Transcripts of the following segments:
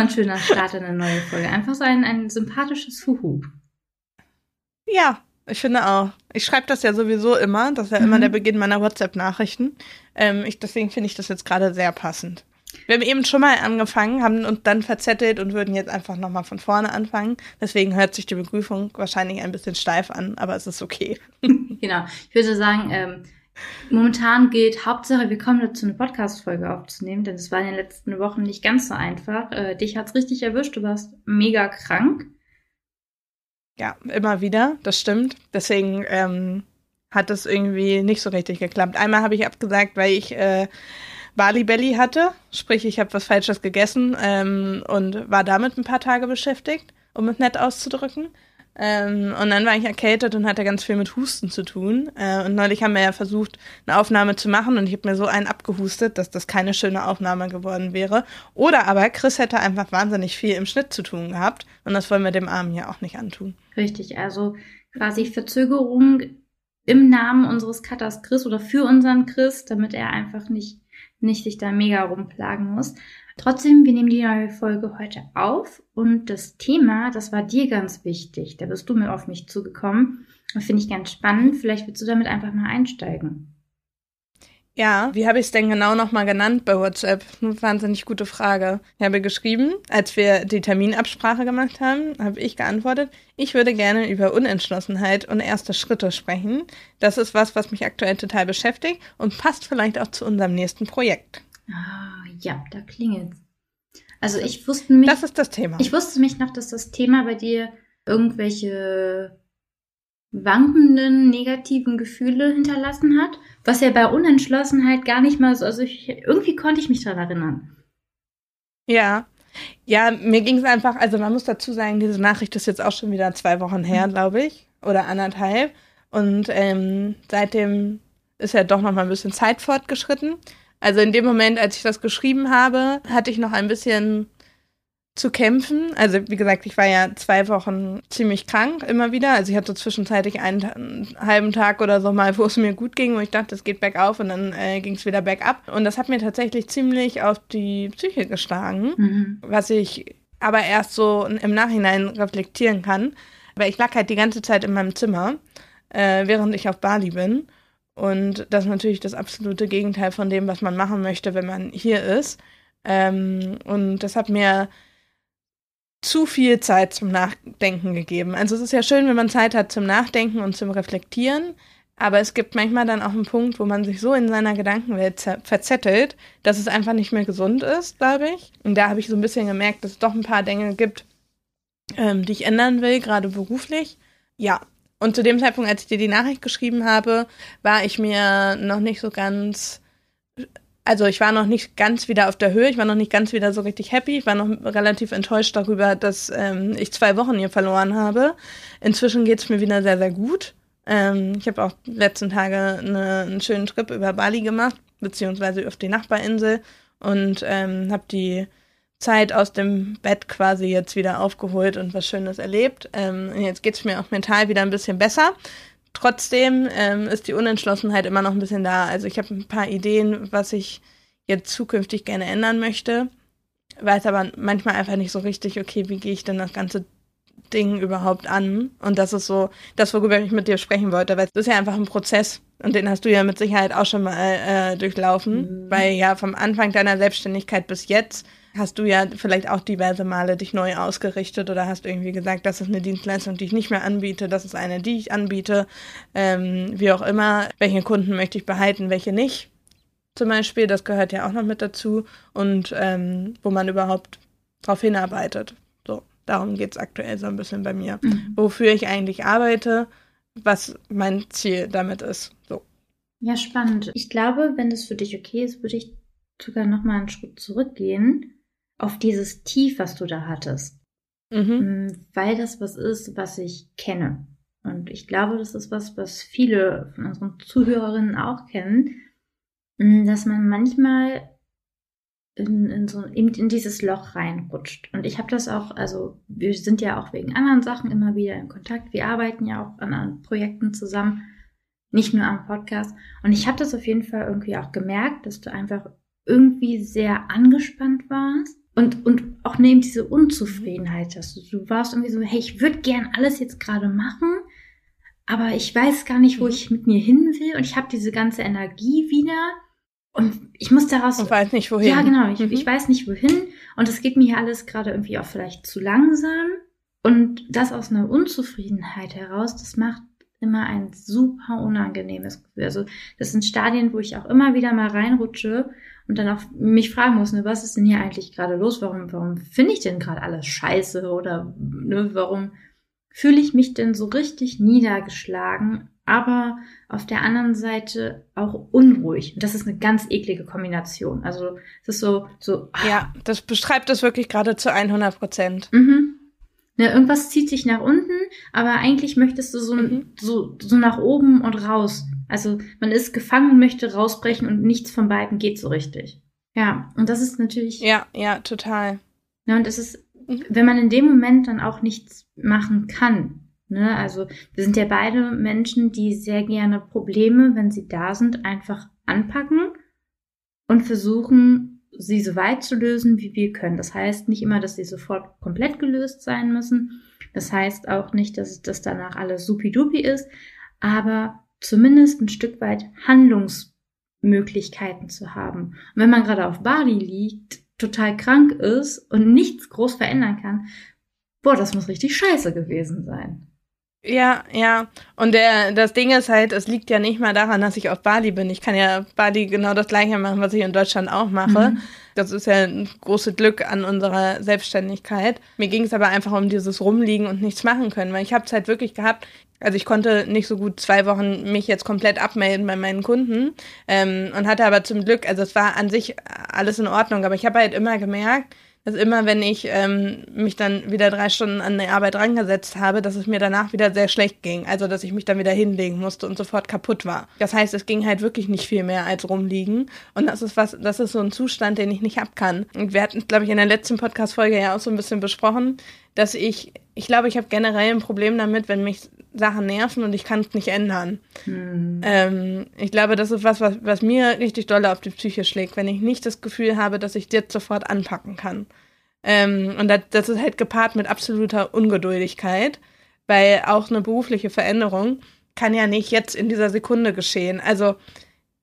Mal ein schöner Start in eine neue Folge. Einfach so ein, ein sympathisches Huhu. Ja, ich finde auch. Ich schreibe das ja sowieso immer. Das ist ja mhm. immer der Beginn meiner WhatsApp-Nachrichten. Ähm, ich, deswegen finde ich das jetzt gerade sehr passend. Wir haben eben schon mal angefangen, haben uns dann verzettelt und würden jetzt einfach nochmal von vorne anfangen. Deswegen hört sich die Begrüßung wahrscheinlich ein bisschen steif an, aber es ist okay. genau. Ich würde sagen, ähm, Momentan gilt Hauptsache, wir kommen dazu, eine Podcast-Folge aufzunehmen, denn es war in den letzten Wochen nicht ganz so einfach. Äh, dich hat's richtig erwischt, du warst mega krank. Ja, immer wieder, das stimmt. Deswegen ähm, hat es irgendwie nicht so richtig geklappt. Einmal habe ich abgesagt, weil ich äh, Bali Belly hatte, sprich ich habe was Falsches gegessen ähm, und war damit ein paar Tage beschäftigt, um es nett auszudrücken. Ähm, und dann war ich erkältet und hatte ganz viel mit Husten zu tun. Äh, und neulich haben wir ja versucht, eine Aufnahme zu machen und ich habe mir so einen abgehustet, dass das keine schöne Aufnahme geworden wäre. Oder aber Chris hätte einfach wahnsinnig viel im Schnitt zu tun gehabt und das wollen wir dem Armen ja auch nicht antun. Richtig, also quasi Verzögerung im Namen unseres Cutters Chris oder für unseren Chris, damit er einfach nicht, nicht sich da mega rumplagen muss. Trotzdem, wir nehmen die neue Folge heute auf und das Thema, das war dir ganz wichtig. Da bist du mir auf mich zugekommen. Das finde ich ganz spannend. Vielleicht willst du damit einfach mal einsteigen. Ja, wie habe ich es denn genau nochmal genannt bei WhatsApp? Eine wahnsinnig gute Frage. Ich habe geschrieben, als wir die Terminabsprache gemacht haben, habe ich geantwortet, ich würde gerne über Unentschlossenheit und erste Schritte sprechen. Das ist was, was mich aktuell total beschäftigt und passt vielleicht auch zu unserem nächsten Projekt. Ah, ja, da klingelt Also ich wusste mich. Das ist das Thema. Ich wusste mich noch, dass das Thema bei dir irgendwelche wankenden negativen Gefühle hinterlassen hat, was ja bei Unentschlossenheit gar nicht mal so, also ich, irgendwie konnte ich mich daran erinnern. Ja, ja, mir ging es einfach, also man muss dazu sagen, diese Nachricht ist jetzt auch schon wieder zwei Wochen her, mhm. glaube ich, oder anderthalb. Und ähm, seitdem ist ja doch noch mal ein bisschen Zeit fortgeschritten. Also in dem Moment, als ich das geschrieben habe, hatte ich noch ein bisschen zu kämpfen. Also wie gesagt, ich war ja zwei Wochen ziemlich krank immer wieder. Also ich hatte zwischenzeitlich einen, einen halben Tag oder so mal, wo es mir gut ging und ich dachte, es geht bergauf und dann äh, ging es wieder bergab. Und das hat mir tatsächlich ziemlich auf die Psyche geschlagen, mhm. was ich aber erst so im Nachhinein reflektieren kann. Weil ich lag halt die ganze Zeit in meinem Zimmer, äh, während ich auf Bali bin. Und das ist natürlich das absolute Gegenteil von dem, was man machen möchte, wenn man hier ist. Ähm, und das hat mir zu viel Zeit zum Nachdenken gegeben. Also es ist ja schön, wenn man Zeit hat zum Nachdenken und zum Reflektieren, aber es gibt manchmal dann auch einen Punkt, wo man sich so in seiner Gedankenwelt verzettelt, dass es einfach nicht mehr gesund ist, glaube ich. Und da habe ich so ein bisschen gemerkt, dass es doch ein paar Dinge gibt, ähm, die ich ändern will, gerade beruflich. Ja, und zu dem Zeitpunkt, als ich dir die Nachricht geschrieben habe, war ich mir noch nicht so ganz, also ich war noch nicht ganz wieder auf der Höhe, ich war noch nicht ganz wieder so richtig happy, ich war noch relativ enttäuscht darüber, dass ähm, ich zwei Wochen hier verloren habe. Inzwischen geht es mir wieder sehr, sehr gut. Ähm, ich habe auch letzten Tage eine, einen schönen Trip über Bali gemacht, beziehungsweise auf die Nachbarinsel und ähm, habe die Zeit aus dem Bett quasi jetzt wieder aufgeholt und was Schönes erlebt. Ähm, jetzt geht es mir auch mental wieder ein bisschen besser. Trotzdem ähm, ist die Unentschlossenheit immer noch ein bisschen da. Also ich habe ein paar Ideen, was ich jetzt zukünftig gerne ändern möchte. Weiß aber manchmal einfach nicht so richtig, okay, wie gehe ich denn das ganze Ding überhaupt an? Und das ist so das, worüber ich mit dir sprechen wollte, weil es ist ja einfach ein Prozess und den hast du ja mit Sicherheit auch schon mal äh, durchlaufen, mhm. weil ja vom Anfang deiner Selbstständigkeit bis jetzt hast du ja vielleicht auch diverse Male dich neu ausgerichtet oder hast irgendwie gesagt, das ist eine Dienstleistung, die ich nicht mehr anbiete, das ist eine, die ich anbiete, ähm, wie auch immer, welche Kunden möchte ich behalten, welche nicht. Zum Beispiel, das gehört ja auch noch mit dazu und ähm, wo man überhaupt drauf hinarbeitet. So, darum geht es aktuell so ein bisschen bei mir. Mhm. Wofür ich eigentlich arbeite, was mein Ziel damit ist. So. Ja, spannend. Ich glaube, wenn das für dich okay ist, würde ich sogar noch mal einen Schritt zurückgehen auf dieses Tief, was du da hattest. mhm. Mm, weil das was ist, was ich kenne. Und ich glaube, das ist was, was viele von unseren Zuhörerinnen auch kennen, mm, dass man manchmal in, in, so, in, in dieses Loch reinrutscht. Und ich habe das auch, also wir sind ja auch wegen anderen Sachen immer wieder in Kontakt. Wir arbeiten ja auch an, an Projekten zusammen, nicht nur am Podcast. Und ich habe das auf jeden Fall irgendwie auch gemerkt, dass du einfach irgendwie sehr angespannt warst und, und auch neben diese Unzufriedenheit hast. Du, du warst irgendwie so, hey, ich würde gern alles jetzt gerade machen, aber ich weiß gar nicht, wo mhm. ich mit mir hin will und ich habe diese ganze Energie wieder und ich muss daraus. Und weiß nicht wohin. Ja, genau. Ich, mhm. ich weiß nicht wohin. Und es geht mir hier alles gerade irgendwie auch vielleicht zu langsam. Und das aus einer Unzufriedenheit heraus, das macht immer ein super unangenehmes Gefühl. Also das sind Stadien, wo ich auch immer wieder mal reinrutsche und dann auch mich fragen muss, ne, was ist denn hier eigentlich gerade los? Warum, warum finde ich denn gerade alles scheiße? Oder ne, warum fühle ich mich denn so richtig niedergeschlagen? aber auf der anderen Seite auch unruhig. Und das ist eine ganz eklige Kombination. Also es ist so, so. Ach. Ja, das beschreibt es wirklich gerade zu 100 Prozent. Mhm. Ja, irgendwas zieht sich nach unten, aber eigentlich möchtest du so, mhm. so, so nach oben und raus. Also man ist gefangen, möchte rausbrechen und nichts von beiden geht so richtig. Ja, und das ist natürlich. Ja, ja, total. Ja, und es ist, mhm. wenn man in dem Moment dann auch nichts machen kann, Ne? Also wir sind ja beide Menschen, die sehr gerne Probleme, wenn sie da sind, einfach anpacken und versuchen, sie so weit zu lösen, wie wir können. Das heißt nicht immer, dass sie sofort komplett gelöst sein müssen. Das heißt auch nicht, dass das danach alles supidupi ist, aber zumindest ein Stück weit Handlungsmöglichkeiten zu haben. Und wenn man gerade auf Bali liegt, total krank ist und nichts groß verändern kann, boah, das muss richtig scheiße gewesen sein. Ja, ja. Und der, das Ding ist halt, es liegt ja nicht mal daran, dass ich auf Bali bin. Ich kann ja Bali genau das gleiche machen, was ich in Deutschland auch mache. Mhm. Das ist ja ein großes Glück an unserer Selbstständigkeit. Mir ging es aber einfach um dieses Rumliegen und nichts machen können, weil ich habe es halt wirklich gehabt. Also ich konnte nicht so gut zwei Wochen mich jetzt komplett abmelden bei meinen Kunden ähm, und hatte aber zum Glück, also es war an sich alles in Ordnung, aber ich habe halt immer gemerkt, dass immer, wenn ich ähm, mich dann wieder drei Stunden an die Arbeit rangesetzt habe, dass es mir danach wieder sehr schlecht ging. Also, dass ich mich dann wieder hinlegen musste und sofort kaputt war. Das heißt, es ging halt wirklich nicht viel mehr als rumliegen. Und das ist was, das ist so ein Zustand, den ich nicht ab kann. Und wir hatten, glaube ich, in der letzten Podcast-Folge ja auch so ein bisschen besprochen, dass ich, ich glaube, ich habe generell ein Problem damit, wenn mich Sachen nerven und ich kann es nicht ändern. Hm. Ähm, ich glaube, das ist was, was, was mir richtig doll auf die Psyche schlägt, wenn ich nicht das Gefühl habe, dass ich jetzt sofort anpacken kann. Ähm, und das, das ist halt gepaart mit absoluter Ungeduldigkeit, weil auch eine berufliche Veränderung kann ja nicht jetzt in dieser Sekunde geschehen. Also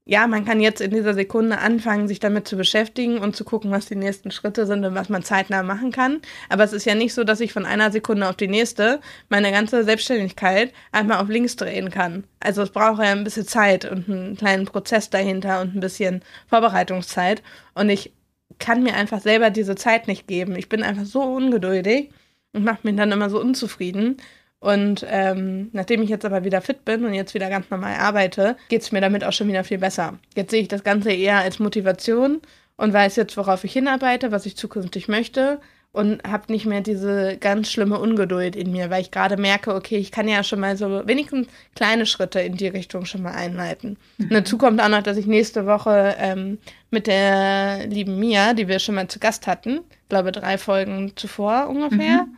ja, man kann jetzt in dieser Sekunde anfangen, sich damit zu beschäftigen und zu gucken, was die nächsten Schritte sind und was man zeitnah machen kann. Aber es ist ja nicht so, dass ich von einer Sekunde auf die nächste meine ganze Selbstständigkeit einmal auf links drehen kann. Also es braucht ja ein bisschen Zeit und einen kleinen Prozess dahinter und ein bisschen Vorbereitungszeit. Und ich kann mir einfach selber diese Zeit nicht geben. Ich bin einfach so ungeduldig und mache mich dann immer so unzufrieden. Und ähm, nachdem ich jetzt aber wieder fit bin und jetzt wieder ganz normal arbeite, geht es mir damit auch schon wieder viel besser. Jetzt sehe ich das Ganze eher als Motivation und weiß jetzt, worauf ich hinarbeite, was ich zukünftig möchte und habe nicht mehr diese ganz schlimme Ungeduld in mir, weil ich gerade merke, okay, ich kann ja schon mal so wenigstens kleine Schritte in die Richtung schon mal einleiten. Mhm. Und dazu kommt auch noch, dass ich nächste Woche ähm, mit der lieben Mia, die wir schon mal zu Gast hatten, glaube drei Folgen zuvor ungefähr, mhm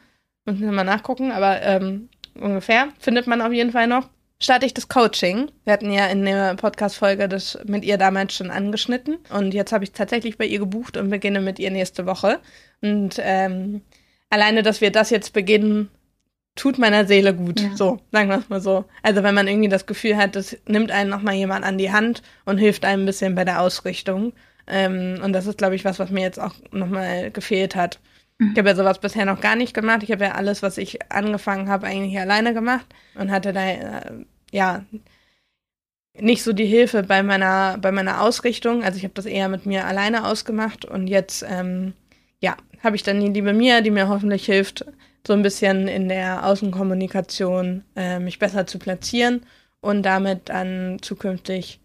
Müssen wir mal nachgucken, aber ähm, ungefähr findet man auf jeden Fall noch. Starte ich das Coaching. Wir hatten ja in der Podcast-Folge das mit ihr damals schon angeschnitten. Und jetzt habe ich tatsächlich bei ihr gebucht und beginne mit ihr nächste Woche. Und ähm, alleine, dass wir das jetzt beginnen, tut meiner Seele gut. Ja. So, sagen wir es mal so. Also wenn man irgendwie das Gefühl hat, das nimmt einen nochmal jemand an die Hand und hilft einem ein bisschen bei der Ausrichtung. Ähm, und das ist, glaube ich, was, was mir jetzt auch nochmal gefehlt hat. Ich habe ja sowas bisher noch gar nicht gemacht. Ich habe ja alles, was ich angefangen habe, eigentlich alleine gemacht und hatte da äh, ja nicht so die Hilfe bei meiner bei meiner Ausrichtung. Also ich habe das eher mit mir alleine ausgemacht und jetzt ähm, ja habe ich dann die liebe Mia, die mir hoffentlich hilft, so ein bisschen in der Außenkommunikation äh, mich besser zu platzieren und damit dann zukünftig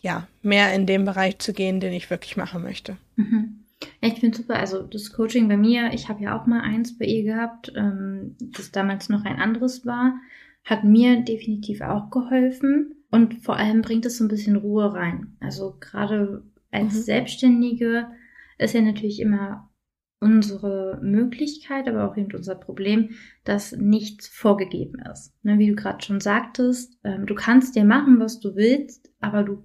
ja mehr in dem Bereich zu gehen, den ich wirklich machen möchte. Mhm. Ich finde super. Also das Coaching bei mir, ich habe ja auch mal eins bei ihr gehabt, ähm, das damals noch ein anderes war, hat mir definitiv auch geholfen. Und vor allem bringt es so ein bisschen Ruhe rein. Also gerade als mhm. Selbstständige ist ja natürlich immer unsere Möglichkeit, aber auch eben unser Problem, dass nichts vorgegeben ist. Ne, wie du gerade schon sagtest, ähm, du kannst dir machen, was du willst, aber du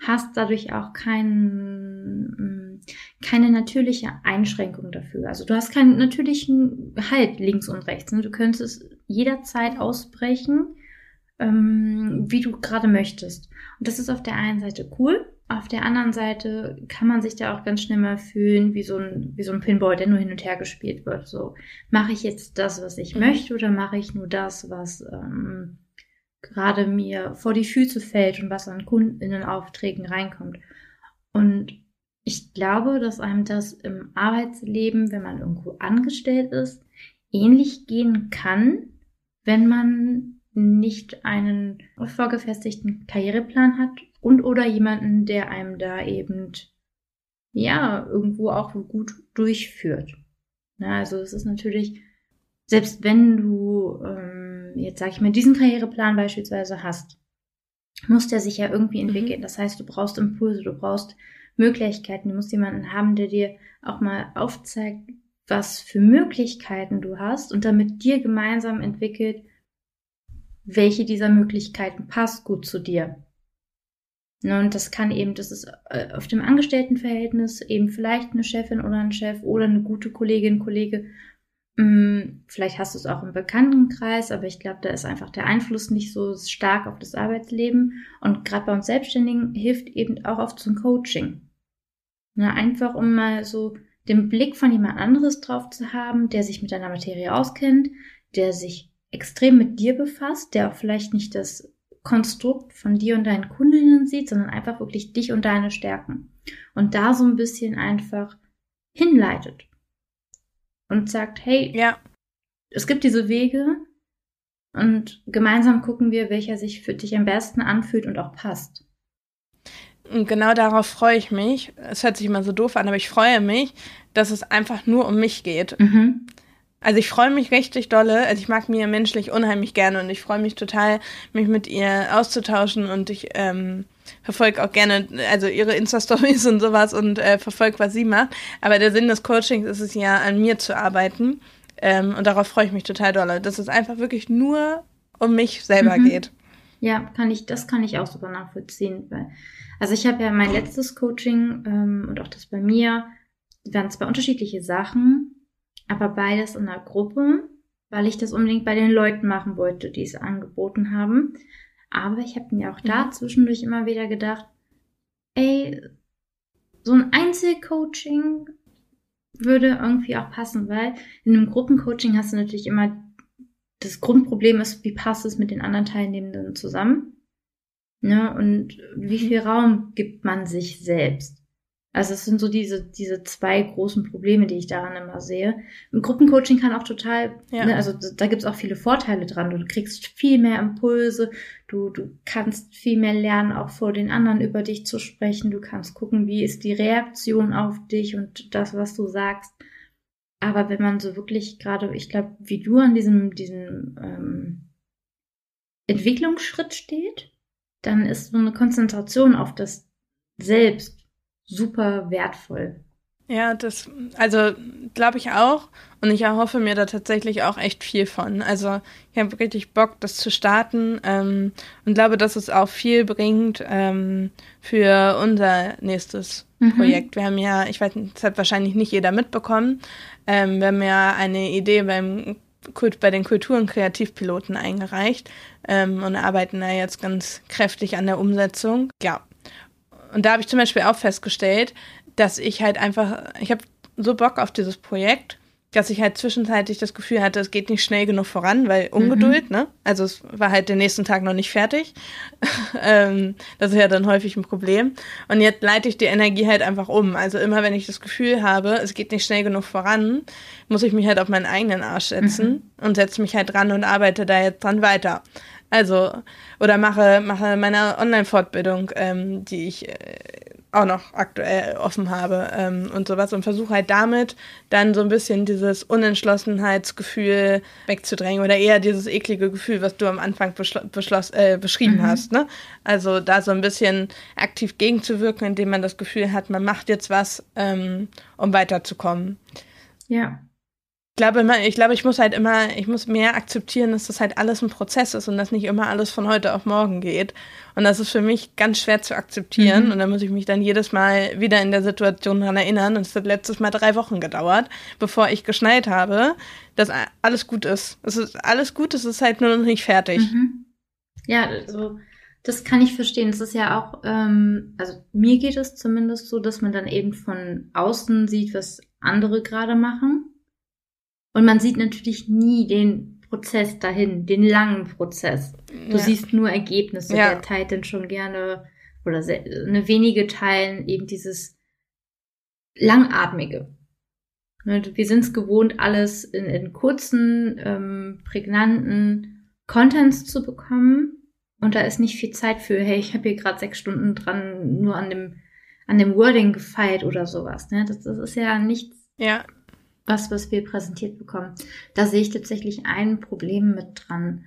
hast dadurch auch kein, mm, keine natürliche Einschränkung dafür. Also du hast keinen natürlichen Halt links und rechts. Ne? Du könntest jederzeit ausbrechen, ähm, wie du gerade möchtest. Und das ist auf der einen Seite cool. Auf der anderen Seite kann man sich da auch ganz schnell mal fühlen wie so ein, wie so ein Pinball, der nur hin und her gespielt wird. So, mache ich jetzt das, was ich mhm. möchte, oder mache ich nur das, was ähm, gerade mir vor die Füße fällt und was an Kundinnenaufträgen reinkommt. Und ich glaube, dass einem das im Arbeitsleben, wenn man irgendwo angestellt ist, ähnlich gehen kann, wenn man nicht einen vorgefestigten Karriereplan hat und oder jemanden, der einem da eben ja irgendwo auch gut durchführt. Na, also es ist natürlich, selbst wenn du ähm, jetzt sage ich mal diesen Karriereplan beispielsweise hast, muss der sich ja irgendwie mhm. entwickeln. Mhm. Das heißt, du brauchst Impulse, du brauchst Möglichkeiten, du musst jemanden haben, der dir auch mal aufzeigt, was für Möglichkeiten du hast und damit dir gemeinsam entwickelt, welche dieser Möglichkeiten passt gut zu dir. Ne, und das kann eben, das ist äh, auf dem Angestelltenverhältnis eben vielleicht eine Chefin oder ein Chef oder eine gute Kollegin, Kollege. Mm, vielleicht hast du es auch im Bekanntenkreis, aber ich glaube, da ist einfach der Einfluss nicht so stark auf das Arbeitsleben. Und gerade bei uns Selbstständigen hilft eben auch oft ein Coaching. Ne, einfach um mal so den Blick von jemand anderes drauf zu haben, der sich mit deiner Materie auskennt, der sich extrem mit dir befasst, der auch vielleicht nicht das Konstrukt von dir und deinen Kundinnen sieht, sondern einfach wirklich dich und deine Stärken. Und da so ein bisschen einfach hinleitet. Und sagt, hey, ja. es gibt diese Wege und gemeinsam gucken wir, welcher sich für dich am besten anfühlt und auch passt. Und genau darauf freue ich mich. Es hört sich immer so doof an, aber ich freue mich, dass es einfach nur um mich geht. Mhm. Also ich freue mich richtig dolle. Also ich mag Mia menschlich unheimlich gerne und ich freue mich total, mich mit ihr auszutauschen und ich ähm, verfolge auch gerne also ihre Insta-Stories und sowas und äh, verfolge, was sie macht. Aber der Sinn des Coachings ist es ja, an mir zu arbeiten. Ähm, und darauf freue ich mich total dolle, dass es einfach wirklich nur um mich selber mhm. geht. Ja, kann ich, das kann ich auch sogar nachvollziehen. Weil, also ich habe ja mein letztes Coaching ähm, und auch das bei mir, waren zwei unterschiedliche Sachen aber beides in der Gruppe, weil ich das unbedingt bei den Leuten machen wollte, die es angeboten haben. Aber ich habe mir auch da mhm. zwischendurch immer wieder gedacht, ey, so ein Einzelcoaching würde irgendwie auch passen, weil in einem Gruppencoaching hast du natürlich immer das Grundproblem ist, wie passt es mit den anderen Teilnehmenden zusammen? Ne? Und wie mhm. viel Raum gibt man sich selbst? Also es sind so diese, diese zwei großen Probleme, die ich daran immer sehe. Im Gruppencoaching kann auch total, ja. ne, also da gibt's auch viele Vorteile dran. Du kriegst viel mehr Impulse, du, du kannst viel mehr lernen, auch vor den anderen über dich zu sprechen. Du kannst gucken, wie ist die Reaktion auf dich und das, was du sagst. Aber wenn man so wirklich gerade, ich glaube, wie du an diesem, diesem ähm, Entwicklungsschritt steht, dann ist so eine Konzentration auf das Selbst super wertvoll. Ja, das, also glaube ich auch. Und ich erhoffe mir da tatsächlich auch echt viel von. Also ich habe richtig Bock, das zu starten ähm, und glaube, dass es auch viel bringt ähm, für unser nächstes mhm. Projekt. Wir haben ja, ich weiß nicht, das hat wahrscheinlich nicht jeder mitbekommen, ähm, wir haben ja eine Idee beim bei den Kultur- und Kreativpiloten eingereicht ähm, und arbeiten da jetzt ganz kräftig an der Umsetzung. Ja, und da habe ich zum Beispiel auch festgestellt, dass ich halt einfach, ich habe so Bock auf dieses Projekt, dass ich halt zwischenzeitlich das Gefühl hatte, es geht nicht schnell genug voran, weil Ungeduld, mhm. ne? Also es war halt den nächsten Tag noch nicht fertig. ähm, das ist ja dann häufig ein Problem. Und jetzt leite ich die Energie halt einfach um. Also immer wenn ich das Gefühl habe, es geht nicht schnell genug voran, muss ich mich halt auf meinen eigenen Arsch setzen mhm. und setze mich halt dran und arbeite da jetzt dran weiter. Also, oder mache, mache meine Online-Fortbildung, ähm, die ich äh, auch noch aktuell offen habe ähm, und sowas und versuche halt damit dann so ein bisschen dieses Unentschlossenheitsgefühl wegzudrängen oder eher dieses eklige Gefühl, was du am Anfang beschloss, äh, beschrieben mhm. hast. Ne? Also da so ein bisschen aktiv gegenzuwirken, indem man das Gefühl hat, man macht jetzt was, ähm, um weiterzukommen. Ja glaube, ich glaube, ich muss halt immer, ich muss mehr akzeptieren, dass das halt alles ein Prozess ist und dass nicht immer alles von heute auf morgen geht. Und das ist für mich ganz schwer zu akzeptieren. Mhm. Und da muss ich mich dann jedes Mal wieder in der Situation dran erinnern. Und es hat letztes Mal drei Wochen gedauert, bevor ich geschnallt habe, dass alles gut ist. Es ist alles gut, es ist halt nur noch nicht fertig. Mhm. Ja, also das kann ich verstehen. Es ist ja auch, ähm, also mir geht es zumindest so, dass man dann eben von außen sieht, was andere gerade machen und man sieht natürlich nie den Prozess dahin, den langen Prozess. Du ja. siehst nur Ergebnisse. Ja. Wer teilt denn schon gerne oder sehr, eine wenige teilen eben dieses langatmige. Ne, wir sind es gewohnt, alles in, in kurzen, ähm, prägnanten Contents zu bekommen. Und da ist nicht viel Zeit für, hey, ich habe hier gerade sechs Stunden dran nur an dem, an dem Wording gefeilt oder sowas. Ne? Das, das ist ja nichts. Ja was, was wir präsentiert bekommen. Da sehe ich tatsächlich ein Problem mit dran.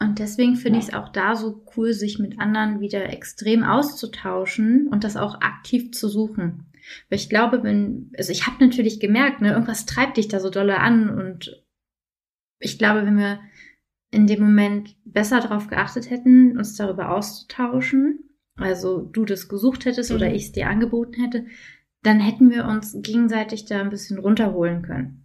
Und deswegen finde ich es auch da so cool, sich mit anderen wieder extrem auszutauschen und das auch aktiv zu suchen. Weil ich glaube, wenn, also ich habe natürlich gemerkt, ne, irgendwas treibt dich da so dolle an und ich glaube, wenn wir in dem Moment besser darauf geachtet hätten, uns darüber auszutauschen, also du das gesucht hättest mhm. oder ich es dir angeboten hätte, dann hätten wir uns gegenseitig da ein bisschen runterholen können.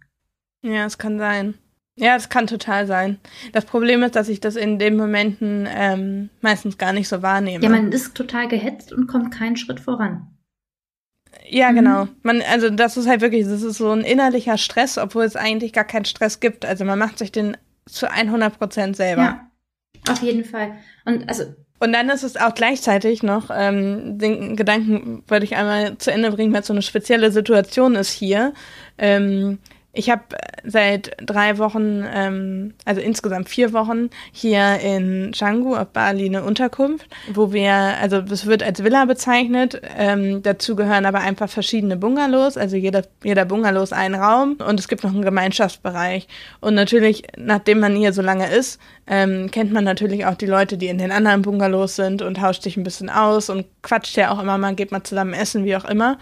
Ja, es kann sein. Ja, es kann total sein. Das Problem ist, dass ich das in den Momenten ähm, meistens gar nicht so wahrnehme. Ja, man ist total gehetzt und kommt keinen Schritt voran. Ja, mhm. genau. Man, also das ist halt wirklich, das ist so ein innerlicher Stress, obwohl es eigentlich gar keinen Stress gibt. Also man macht sich den zu 100 Prozent selber. Ja, auf jeden Fall. Und also und dann ist es auch gleichzeitig noch, ähm, den Gedanken wollte ich einmal zu Ende bringen, weil so eine spezielle Situation ist hier. Ähm, ich habe seit drei Wochen, ähm, also insgesamt vier Wochen, hier in Canggu auf Bali eine Unterkunft, wo wir, also das wird als Villa bezeichnet. Ähm, dazu gehören aber einfach verschiedene Bungalows, also jeder, jeder Bungalow ist ein Raum und es gibt noch einen Gemeinschaftsbereich. Und natürlich, nachdem man hier so lange ist, ähm, kennt man natürlich auch die Leute, die in den anderen Bungalows sind und tauscht sich ein bisschen aus und quatscht ja auch immer mal, geht mal zusammen essen, wie auch immer.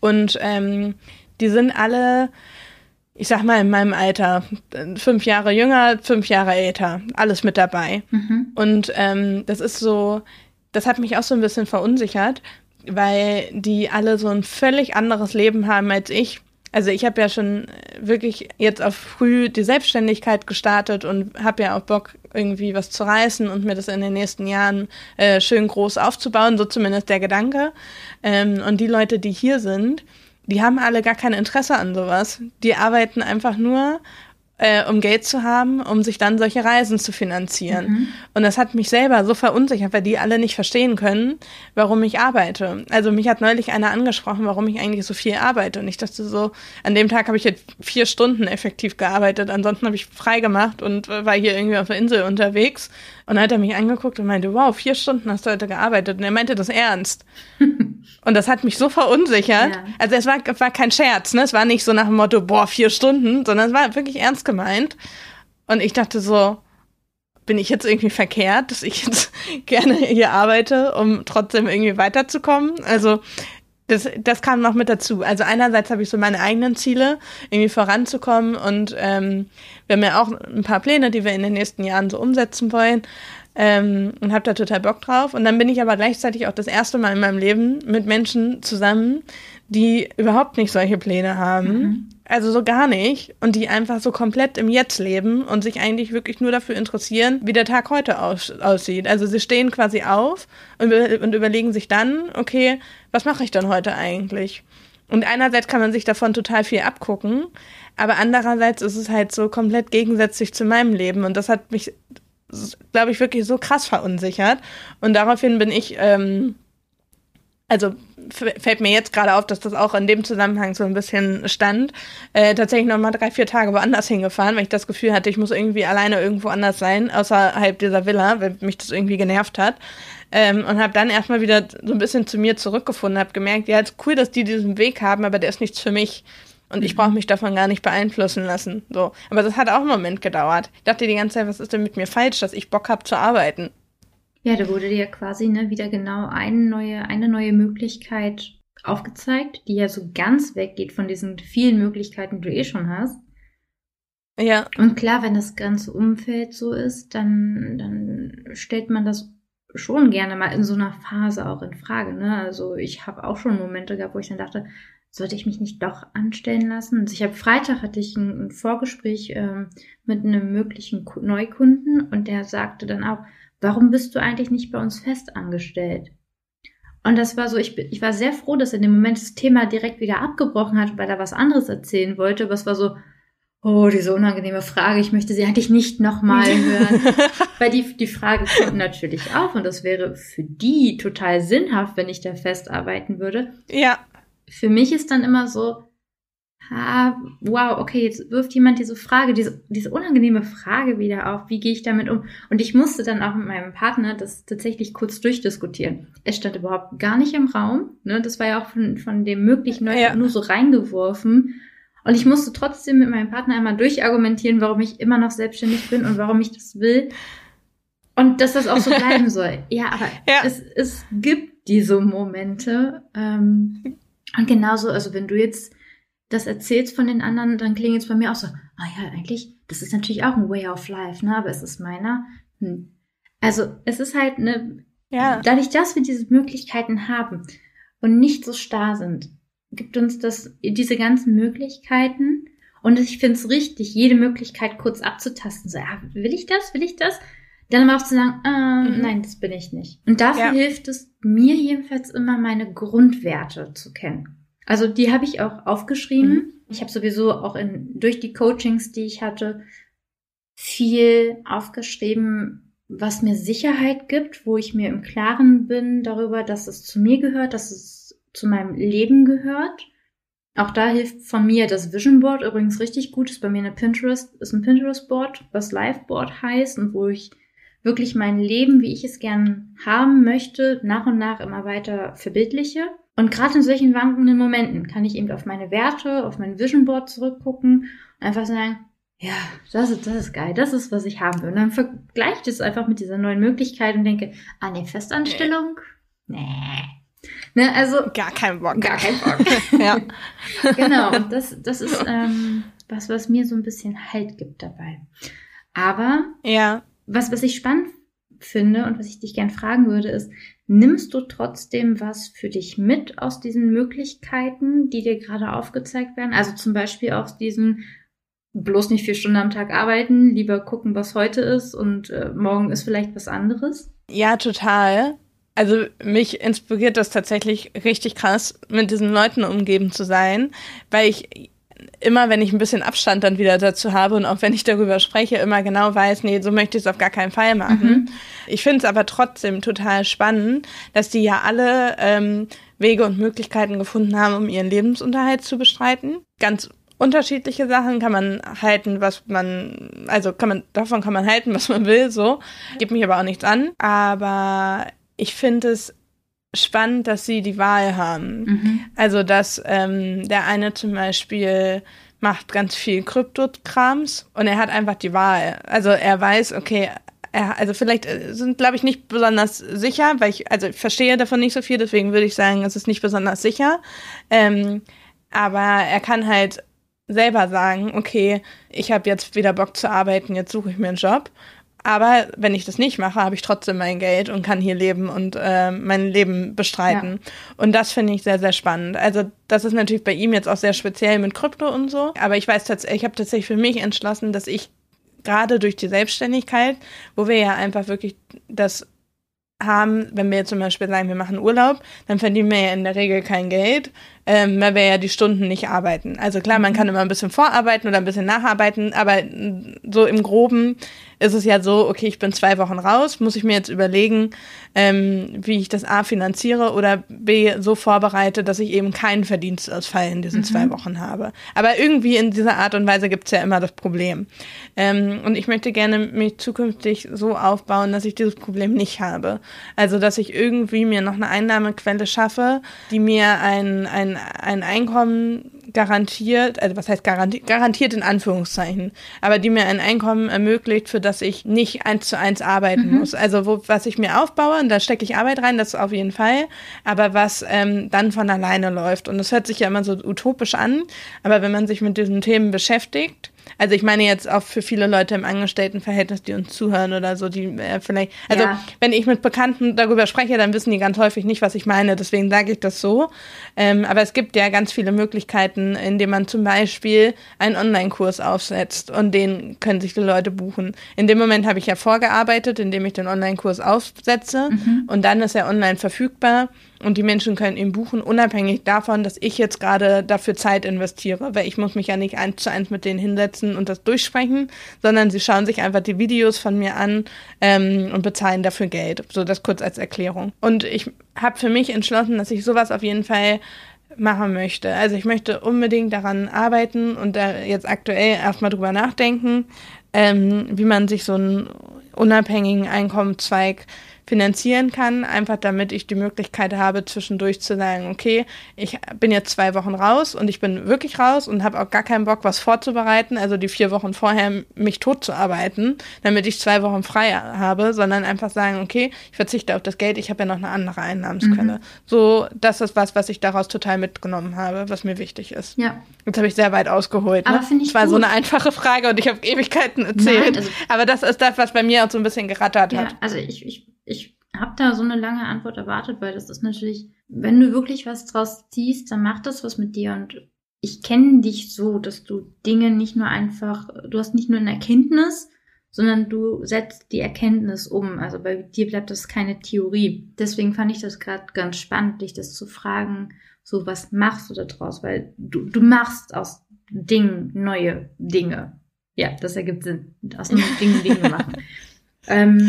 Und ähm, die sind alle ich sag mal, in meinem Alter, fünf Jahre jünger, fünf Jahre älter, alles mit dabei. Mhm. Und ähm, das ist so, das hat mich auch so ein bisschen verunsichert, weil die alle so ein völlig anderes Leben haben als ich. Also ich habe ja schon wirklich jetzt auf früh die Selbstständigkeit gestartet und habe ja auch Bock, irgendwie was zu reißen und mir das in den nächsten Jahren äh, schön groß aufzubauen, so zumindest der Gedanke. Ähm, und die Leute, die hier sind, die haben alle gar kein Interesse an sowas. Die arbeiten einfach nur, äh, um Geld zu haben, um sich dann solche Reisen zu finanzieren. Mhm. Und das hat mich selber so verunsichert, weil die alle nicht verstehen können, warum ich arbeite. Also mich hat neulich einer angesprochen, warum ich eigentlich so viel arbeite. Und ich dachte so, an dem Tag habe ich jetzt vier Stunden effektiv gearbeitet, ansonsten habe ich frei gemacht und war hier irgendwie auf der Insel unterwegs. Und dann hat er mich angeguckt und meinte, wow, vier Stunden hast du heute gearbeitet. Und er meinte das ernst. und das hat mich so verunsichert. Ja. Also es war, war kein Scherz, ne? Es war nicht so nach dem Motto, boah, vier Stunden, sondern es war wirklich ernst gemeint. Und ich dachte so, bin ich jetzt irgendwie verkehrt, dass ich jetzt gerne hier arbeite, um trotzdem irgendwie weiterzukommen? Also das, das kam noch mit dazu. Also einerseits habe ich so meine eigenen Ziele, irgendwie voranzukommen und ähm, wir haben ja auch ein paar Pläne, die wir in den nächsten Jahren so umsetzen wollen ähm, und habe da total Bock drauf. Und dann bin ich aber gleichzeitig auch das erste Mal in meinem Leben mit Menschen zusammen, die überhaupt nicht solche Pläne haben. Mhm. Also so gar nicht. Und die einfach so komplett im Jetzt leben und sich eigentlich wirklich nur dafür interessieren, wie der Tag heute aus aussieht. Also sie stehen quasi auf und, und überlegen sich dann, okay, was mache ich dann heute eigentlich? Und einerseits kann man sich davon total viel abgucken, aber andererseits ist es halt so komplett gegensätzlich zu meinem Leben. Und das hat mich, glaube ich, wirklich so krass verunsichert. Und daraufhin bin ich ähm, also fällt mir jetzt gerade auf, dass das auch in dem Zusammenhang so ein bisschen stand, äh, tatsächlich noch mal drei, vier Tage woanders hingefahren, weil ich das Gefühl hatte, ich muss irgendwie alleine irgendwo anders sein, außerhalb dieser Villa, weil mich das irgendwie genervt hat. Ähm, und habe dann erstmal wieder so ein bisschen zu mir zurückgefunden, habe gemerkt, ja, ist cool, dass die diesen Weg haben, aber der ist nichts für mich. Und ich brauche mich davon gar nicht beeinflussen lassen. So. Aber das hat auch einen Moment gedauert. Ich dachte die ganze Zeit, was ist denn mit mir falsch, dass ich Bock habe zu arbeiten? Ja, da wurde dir quasi ne, wieder genau eine neue, eine neue Möglichkeit aufgezeigt, die ja so ganz weggeht von diesen vielen Möglichkeiten, die du eh schon hast. Ja. Und klar, wenn das ganze Umfeld so ist, dann, dann stellt man das schon gerne mal in so einer Phase auch in Frage. Ne? Also ich habe auch schon Momente gehabt, wo ich dann dachte, sollte ich mich nicht doch anstellen lassen? Also ich habe Freitag hatte ich ein, ein Vorgespräch ähm, mit einem möglichen Neukunden und der sagte dann auch, warum bist du eigentlich nicht bei uns fest angestellt? Und das war so, ich, ich war sehr froh, dass er in dem Moment das Thema direkt wieder abgebrochen hat, weil er was anderes erzählen wollte. Aber es war so, oh, diese unangenehme Frage, ich möchte sie eigentlich nicht nochmal hören. weil die, die Frage kommt natürlich auf und das wäre für die total sinnhaft, wenn ich da festarbeiten würde. Ja für mich ist dann immer so, ah, wow, okay, jetzt wirft jemand diese Frage, diese, diese unangenehme Frage wieder auf, wie gehe ich damit um? Und ich musste dann auch mit meinem Partner das tatsächlich kurz durchdiskutieren. Es stand überhaupt gar nicht im Raum, ne? Das war ja auch von, von dem möglichen ja. nur so reingeworfen. Und ich musste trotzdem mit meinem Partner einmal durchargumentieren, warum ich immer noch selbstständig bin und warum ich das will. Und dass das auch so bleiben soll. Ja, aber ja. Es, es gibt diese Momente, ähm, und genauso, also wenn du jetzt das erzählst von den anderen, dann klingt es bei mir auch so, ah ja, eigentlich, das ist natürlich auch ein Way of Life, ne? Aber ist es meiner? Hm. Also es ist halt eine, ja. dadurch, dass wir diese Möglichkeiten haben und nicht so starr sind, gibt uns das diese ganzen Möglichkeiten. Und ich finde es richtig, jede Möglichkeit kurz abzutasten. So, ja, will ich das? Will ich das? Dann aber auch zu sagen, äh, mhm. nein, das bin ich nicht. Und dafür ja. hilft es mir jedenfalls immer, meine Grundwerte zu kennen. Also die habe ich auch aufgeschrieben. Mhm. Ich habe sowieso auch in, durch die Coachings, die ich hatte, viel aufgeschrieben, was mir Sicherheit gibt, wo ich mir im Klaren bin darüber, dass es zu mir gehört, dass es zu meinem Leben gehört. Auch da hilft von mir das Vision Board übrigens richtig gut. Ist bei mir eine Pinterest, ist ein Pinterest Board, was Live Board heißt und wo ich wirklich mein Leben, wie ich es gern haben möchte, nach und nach immer weiter verbildliche. Und gerade in solchen wankenden Momenten kann ich eben auf meine Werte, auf mein Vision Board zurückgucken und einfach sagen, ja, das ist, das ist geil, das ist, was ich haben will. Und dann vergleiche ich das einfach mit dieser neuen Möglichkeit und denke, ah, ne, Festanstellung? Nee. Ne, also. Gar kein Bock. Gar kein Bock. ja. genau, und das, das ist ähm, was, was mir so ein bisschen Halt gibt dabei. Aber ja was, was ich spannend finde und was ich dich gern fragen würde, ist, nimmst du trotzdem was für dich mit aus diesen Möglichkeiten, die dir gerade aufgezeigt werden? Also zum Beispiel aus diesen bloß nicht vier Stunden am Tag arbeiten, lieber gucken, was heute ist und äh, morgen ist vielleicht was anderes? Ja, total. Also mich inspiriert das tatsächlich richtig krass, mit diesen Leuten umgeben zu sein, weil ich immer, wenn ich ein bisschen Abstand dann wieder dazu habe und auch wenn ich darüber spreche, immer genau weiß, nee, so möchte ich es auf gar keinen Fall machen. Mhm. Ich finde es aber trotzdem total spannend, dass die ja alle ähm, Wege und Möglichkeiten gefunden haben, um ihren Lebensunterhalt zu bestreiten. Ganz unterschiedliche Sachen kann man halten, was man, also kann man, davon kann man halten, was man will, so. Gibt mich aber auch nichts an. Aber ich finde es spannend, dass sie die Wahl haben. Mhm. Also, dass ähm, der eine zum Beispiel macht ganz viel Krypto-Krams und er hat einfach die Wahl. Also er weiß, okay, er, also vielleicht äh, sind, glaube ich, nicht besonders sicher, weil ich, also ich verstehe davon nicht so viel, deswegen würde ich sagen, es ist nicht besonders sicher. Ähm, aber er kann halt selber sagen, okay, ich habe jetzt wieder Bock zu arbeiten, jetzt suche ich mir einen Job. Aber wenn ich das nicht mache, habe ich trotzdem mein Geld und kann hier leben und äh, mein Leben bestreiten. Ja. Und das finde ich sehr, sehr spannend. Also das ist natürlich bei ihm jetzt auch sehr speziell mit Krypto und so. Aber ich weiß tatsächlich, ich habe tatsächlich für mich entschlossen, dass ich gerade durch die Selbstständigkeit, wo wir ja einfach wirklich das haben, wenn wir jetzt zum Beispiel sagen, wir machen Urlaub, dann verdienen wir ja in der Regel kein Geld. Ähm, weil wir ja die Stunden nicht arbeiten. Also klar, man kann immer ein bisschen vorarbeiten oder ein bisschen nacharbeiten, aber so im Groben ist es ja so, okay, ich bin zwei Wochen raus, muss ich mir jetzt überlegen, ähm, wie ich das A finanziere oder B so vorbereite, dass ich eben keinen Verdienstausfall in diesen mhm. zwei Wochen habe. Aber irgendwie in dieser Art und Weise gibt es ja immer das Problem. Ähm, und ich möchte gerne mich zukünftig so aufbauen, dass ich dieses Problem nicht habe. Also, dass ich irgendwie mir noch eine Einnahmequelle schaffe, die mir ein, ein, ein Einkommen garantiert, also was heißt garantiert, garantiert in Anführungszeichen, aber die mir ein Einkommen ermöglicht, für das ich nicht eins zu eins arbeiten mhm. muss. Also wo, was ich mir aufbaue, und da stecke ich Arbeit rein, das auf jeden Fall, aber was ähm, dann von alleine läuft. Und das hört sich ja immer so utopisch an, aber wenn man sich mit diesen Themen beschäftigt, also ich meine jetzt auch für viele Leute im Angestelltenverhältnis, die uns zuhören oder so, die äh, vielleicht, also ja. wenn ich mit Bekannten darüber spreche, dann wissen die ganz häufig nicht, was ich meine. Deswegen sage ich das so. Ähm, aber es gibt ja ganz viele Möglichkeiten, indem man zum Beispiel einen Online-Kurs aufsetzt und den können sich die Leute buchen. In dem Moment habe ich ja vorgearbeitet, indem ich den Online-Kurs aufsetze mhm. und dann ist er online verfügbar und die Menschen können ihn buchen, unabhängig davon, dass ich jetzt gerade dafür Zeit investiere, weil ich muss mich ja nicht eins zu eins mit denen hinsetzen und das durchsprechen, sondern sie schauen sich einfach die Videos von mir an ähm, und bezahlen dafür Geld. So das kurz als Erklärung. Und ich habe für mich entschlossen, dass ich sowas auf jeden Fall machen möchte. Also ich möchte unbedingt daran arbeiten und da jetzt aktuell erstmal drüber nachdenken, ähm, wie man sich so einen unabhängigen Einkommenszweig finanzieren kann, einfach damit ich die Möglichkeit habe, zwischendurch zu sagen, okay, ich bin jetzt zwei Wochen raus und ich bin wirklich raus und habe auch gar keinen Bock, was vorzubereiten, also die vier Wochen vorher mich tot zu arbeiten, damit ich zwei Wochen frei habe, sondern einfach sagen, okay, ich verzichte auf das Geld, ich habe ja noch eine andere Einnahmensquelle. Mhm. So, das ist was, was ich daraus total mitgenommen habe, was mir wichtig ist. Ja. Jetzt habe ich sehr weit ausgeholt. Aber ne? finde ich Das war gut. so eine einfache Frage und ich habe Ewigkeiten erzählt. Nein, also, aber das ist das, was bei mir auch so ein bisschen gerattert ja, hat. Also ich, ich ich habe da so eine lange Antwort erwartet, weil das ist natürlich, wenn du wirklich was draus ziehst, dann macht das was mit dir und ich kenne dich so, dass du Dinge nicht nur einfach, du hast nicht nur eine Erkenntnis, sondern du setzt die Erkenntnis um. Also bei dir bleibt das keine Theorie. Deswegen fand ich das gerade ganz spannend, dich das zu fragen, so was machst du da draus? Weil du, du machst aus Dingen neue Dinge. Ja, das ergibt Sinn. Aus neuen Dingen Dinge machen. Ähm,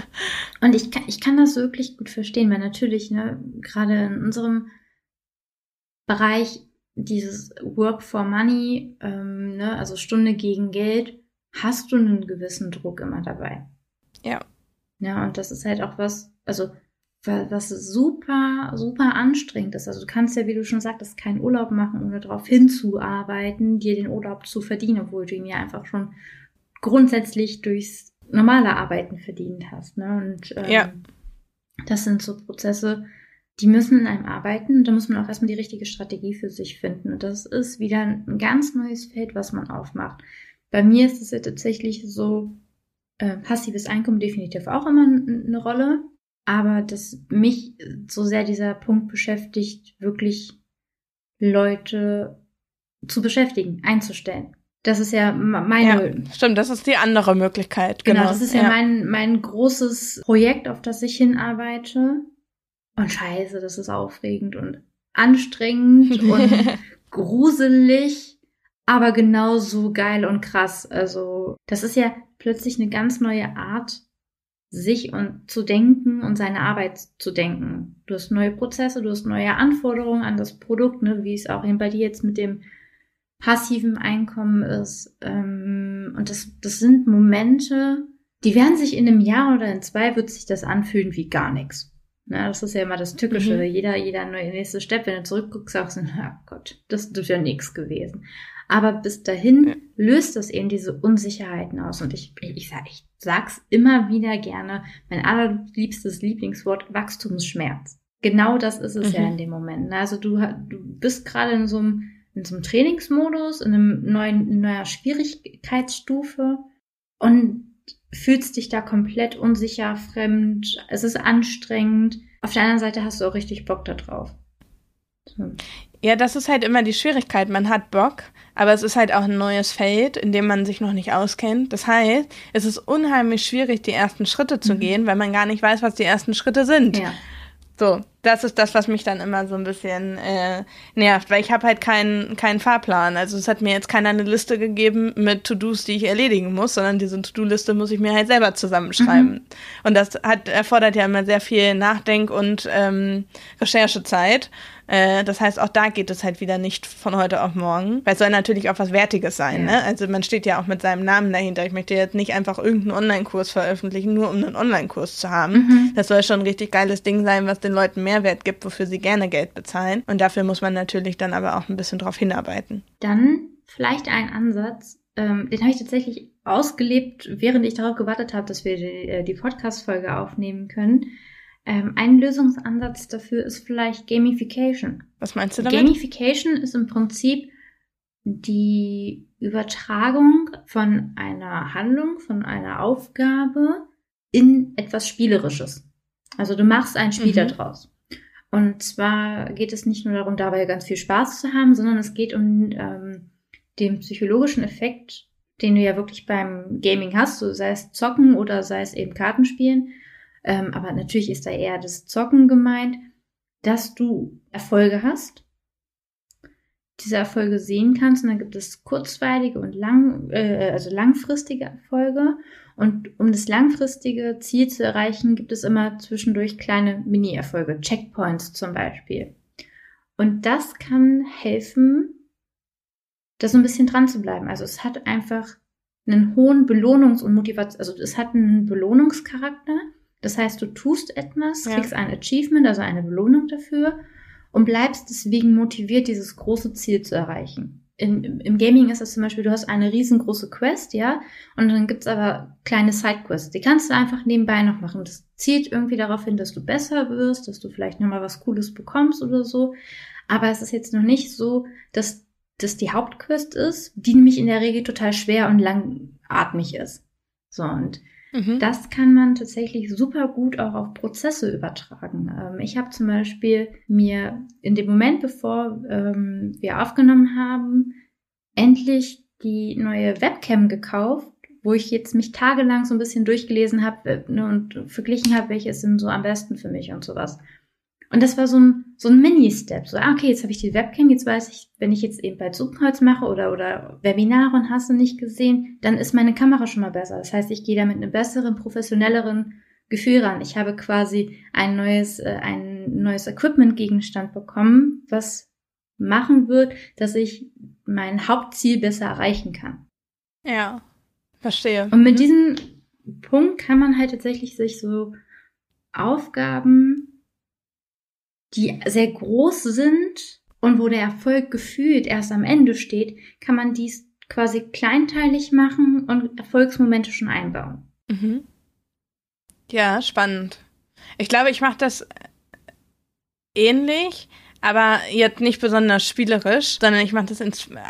und ich kann, ich kann das wirklich gut verstehen, weil natürlich, ne, gerade in unserem Bereich dieses Work for Money, ähm, ne, also Stunde gegen Geld, hast du einen gewissen Druck immer dabei. Ja. Ja, und das ist halt auch was, also was super, super anstrengend ist. Also du kannst ja, wie du schon sagtest, keinen Urlaub machen, ohne darauf hinzuarbeiten, dir den Urlaub zu verdienen, obwohl du ihn ja einfach schon grundsätzlich durchs normale Arbeiten verdient hast. Ne? Und ähm, ja. das sind so Prozesse, die müssen in einem arbeiten da muss man auch erstmal die richtige Strategie für sich finden. Und das ist wieder ein ganz neues Feld, was man aufmacht. Bei mir ist es ja tatsächlich so, äh, passives Einkommen definitiv auch immer eine Rolle, aber dass mich so sehr dieser Punkt beschäftigt, wirklich Leute zu beschäftigen, einzustellen. Das ist ja meine. Ja, stimmt, das ist die andere Möglichkeit. Genau, genau das ist ja, ja, mein, mein großes Projekt, auf das ich hinarbeite. Und scheiße, das ist aufregend und anstrengend und gruselig, aber genauso geil und krass. Also, das ist ja plötzlich eine ganz neue Art, sich und zu denken und seine Arbeit zu denken. Du hast neue Prozesse, du hast neue Anforderungen an das Produkt, ne, wie es auch eben bei dir jetzt mit dem passivem Einkommen ist. Ähm, und das, das sind Momente, die werden sich in einem Jahr oder in zwei wird sich das anfühlen wie gar nichts. Na, das ist ja immer das Tückische. Mhm. Jeder, jeder neue nächste Step, wenn du zurückguckst, sagst du, na Gott, das ist ja nichts gewesen. Aber bis dahin ja. löst das eben diese Unsicherheiten aus. Und ich, ich, ich, sag, ich sag's immer wieder gerne, mein allerliebstes Lieblingswort, Wachstumsschmerz. Genau das ist es mhm. ja in dem Moment. Also du, du bist gerade in so einem in so einem Trainingsmodus, in einem neuen, in neuer Schwierigkeitsstufe und fühlst dich da komplett unsicher, fremd, es ist anstrengend. Auf der anderen Seite hast du auch richtig Bock da drauf. So. Ja, das ist halt immer die Schwierigkeit. Man hat Bock, aber es ist halt auch ein neues Feld, in dem man sich noch nicht auskennt. Das heißt, es ist unheimlich schwierig, die ersten Schritte zu mhm. gehen, weil man gar nicht weiß, was die ersten Schritte sind. Ja. So, das ist das, was mich dann immer so ein bisschen äh, nervt, weil ich habe halt keinen keinen Fahrplan. Also es hat mir jetzt keiner eine Liste gegeben mit To-Dos, die ich erledigen muss, sondern diese To-Do-Liste muss ich mir halt selber zusammenschreiben. Mhm. Und das hat erfordert ja immer sehr viel Nachdenk- und ähm, Recherchezeit. Äh, das heißt, auch da geht es halt wieder nicht von heute auf morgen. Weil es soll natürlich auch was Wertiges sein. Ja. Ne? Also man steht ja auch mit seinem Namen dahinter. Ich möchte jetzt nicht einfach irgendeinen Online-Kurs veröffentlichen, nur um einen Online-Kurs zu haben. Mhm. Das soll schon ein richtig geiles Ding sein, was den Leuten Mehrwert gibt, wofür sie gerne Geld bezahlen. Und dafür muss man natürlich dann aber auch ein bisschen drauf hinarbeiten. Dann vielleicht ein Ansatz, ähm, den habe ich tatsächlich ausgelebt, während ich darauf gewartet habe, dass wir die, äh, die Podcast-Folge aufnehmen können. Ähm, ein Lösungsansatz dafür ist vielleicht Gamification. Was meinst du damit? Gamification ist im Prinzip die Übertragung von einer Handlung, von einer Aufgabe in etwas Spielerisches. Also du machst ein Spiel mhm. daraus. Und zwar geht es nicht nur darum, dabei ganz viel Spaß zu haben, sondern es geht um ähm, den psychologischen Effekt, den du ja wirklich beim Gaming hast, so sei es Zocken oder sei es eben Kartenspielen, ähm, aber natürlich ist da eher das Zocken gemeint, dass du Erfolge hast, diese Erfolge sehen kannst. Und dann gibt es kurzweilige und lang, äh, also langfristige Erfolge und um das langfristige Ziel zu erreichen, gibt es immer zwischendurch kleine Mini-Erfolge, Checkpoints zum Beispiel. Und das kann helfen, da so ein bisschen dran zu bleiben. Also es hat einfach einen hohen Belohnungs- und Motivations-, also es hat einen Belohnungscharakter das heißt, du tust etwas, ja. kriegst ein Achievement, also eine Belohnung dafür und bleibst deswegen motiviert, dieses große Ziel zu erreichen. In, Im Gaming ist das zum Beispiel, du hast eine riesengroße Quest, ja, und dann gibt's aber kleine Sidequests. Die kannst du einfach nebenbei noch machen. Das zielt irgendwie darauf hin, dass du besser wirst, dass du vielleicht nochmal was Cooles bekommst oder so. Aber es ist jetzt noch nicht so, dass das die Hauptquest ist, die nämlich in der Regel total schwer und langatmig ist. So, und Mhm. Das kann man tatsächlich super gut auch auf Prozesse übertragen. Ähm, ich habe zum Beispiel mir in dem Moment, bevor ähm, wir aufgenommen haben, endlich die neue Webcam gekauft, wo ich jetzt mich tagelang so ein bisschen durchgelesen habe äh, ne, und verglichen habe, welche sind so am besten für mich und sowas. Und das war so ein, so ein Mini-Step. So, ah, okay, jetzt habe ich die Webcam, jetzt weiß ich, wenn ich jetzt eben bei Zoomcalls mache oder, oder Webinare und hast du nicht gesehen, dann ist meine Kamera schon mal besser. Das heißt, ich gehe da mit einem besseren, professionelleren Gefühl ran. Ich habe quasi ein neues, äh, ein neues Equipment-Gegenstand bekommen, was machen wird, dass ich mein Hauptziel besser erreichen kann. Ja, verstehe. Und mit mhm. diesem Punkt kann man halt tatsächlich sich so Aufgaben die sehr groß sind und wo der Erfolg gefühlt erst am Ende steht, kann man dies quasi kleinteilig machen und Erfolgsmomente schon einbauen. Mhm. Ja, spannend. Ich glaube, ich mache das ähnlich, aber jetzt nicht besonders spielerisch, sondern ich mache das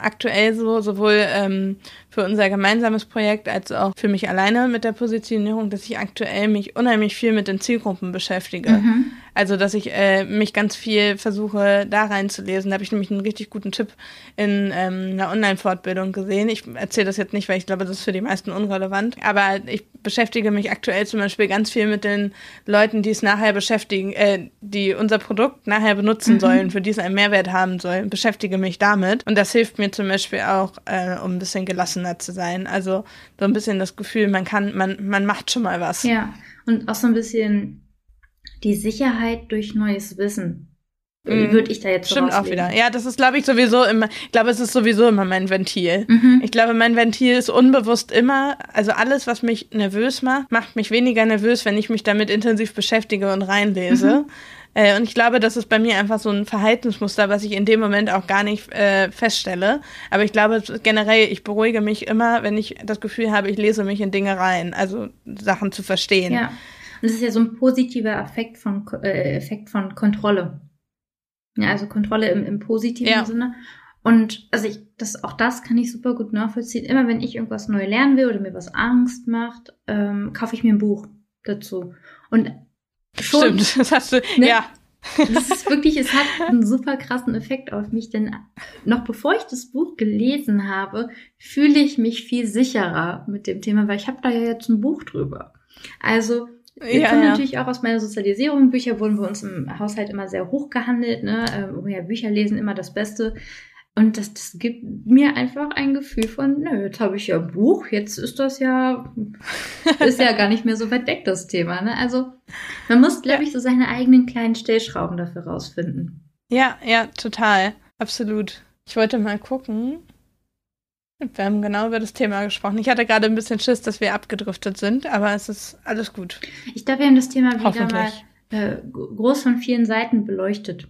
aktuell so, sowohl ähm, für unser gemeinsames Projekt als auch für mich alleine mit der Positionierung, dass ich aktuell mich unheimlich viel mit den Zielgruppen beschäftige. Mhm. Also, dass ich äh, mich ganz viel versuche, da reinzulesen. Da habe ich nämlich einen richtig guten Tipp in ähm, einer Online-Fortbildung gesehen. Ich erzähle das jetzt nicht, weil ich glaube, das ist für die meisten unrelevant. Aber ich beschäftige mich aktuell zum Beispiel ganz viel mit den Leuten, die es nachher beschäftigen, äh, die unser Produkt nachher benutzen mhm. sollen, für die es einen Mehrwert haben soll. Beschäftige mich damit. Und das hilft mir zum Beispiel auch, äh, um ein bisschen gelassener zu sein. Also so ein bisschen das Gefühl, man kann, man, man macht schon mal was. Ja. Und auch so ein bisschen die Sicherheit durch neues Wissen. Mhm. Würde ich da jetzt Stimmt auch wieder. Ja, das ist, glaube ich, sowieso immer, ich glaube, es ist sowieso immer mein Ventil. Mhm. Ich glaube, mein Ventil ist unbewusst immer, also alles, was mich nervös macht, macht mich weniger nervös, wenn ich mich damit intensiv beschäftige und reinlese. Mhm. Äh, und ich glaube, das ist bei mir einfach so ein Verhaltensmuster, was ich in dem Moment auch gar nicht äh, feststelle. Aber ich glaube generell, ich beruhige mich immer, wenn ich das Gefühl habe, ich lese mich in Dinge rein, also Sachen zu verstehen. Ja. Und das ist ja so ein positiver Effekt von, äh, Effekt von Kontrolle. Ja, also Kontrolle im, im positiven ja. Sinne. Und also ich, das, auch das kann ich super gut nachvollziehen. Immer wenn ich irgendwas neu lernen will oder mir was Angst macht, ähm, kaufe ich mir ein Buch dazu. Und schon, Stimmt, das hast du, ne, ja. Das ist wirklich, es hat einen super krassen Effekt auf mich, denn noch bevor ich das Buch gelesen habe, fühle ich mich viel sicherer mit dem Thema, weil ich habe da ja jetzt ein Buch drüber. Also ja, kommt ja. natürlich auch aus meiner Sozialisierung. Bücher wurden bei uns im Haushalt immer sehr hoch gehandelt. Ne? Ähm, ja, Bücher lesen immer das Beste. Und das, das gibt mir einfach ein Gefühl von, nö, jetzt habe ich ja ein Buch, jetzt ist das ja, ist ja gar nicht mehr so verdeckt, das Thema. Ne? Also man muss, glaube ich, so seine eigenen kleinen Stellschrauben dafür rausfinden. Ja, ja, total. Absolut. Ich wollte mal gucken. Wir haben genau über das Thema gesprochen. Ich hatte gerade ein bisschen Schiss, dass wir abgedriftet sind, aber es ist alles gut. Ich glaube, wir haben das Thema wieder mal äh, groß von vielen Seiten beleuchtet.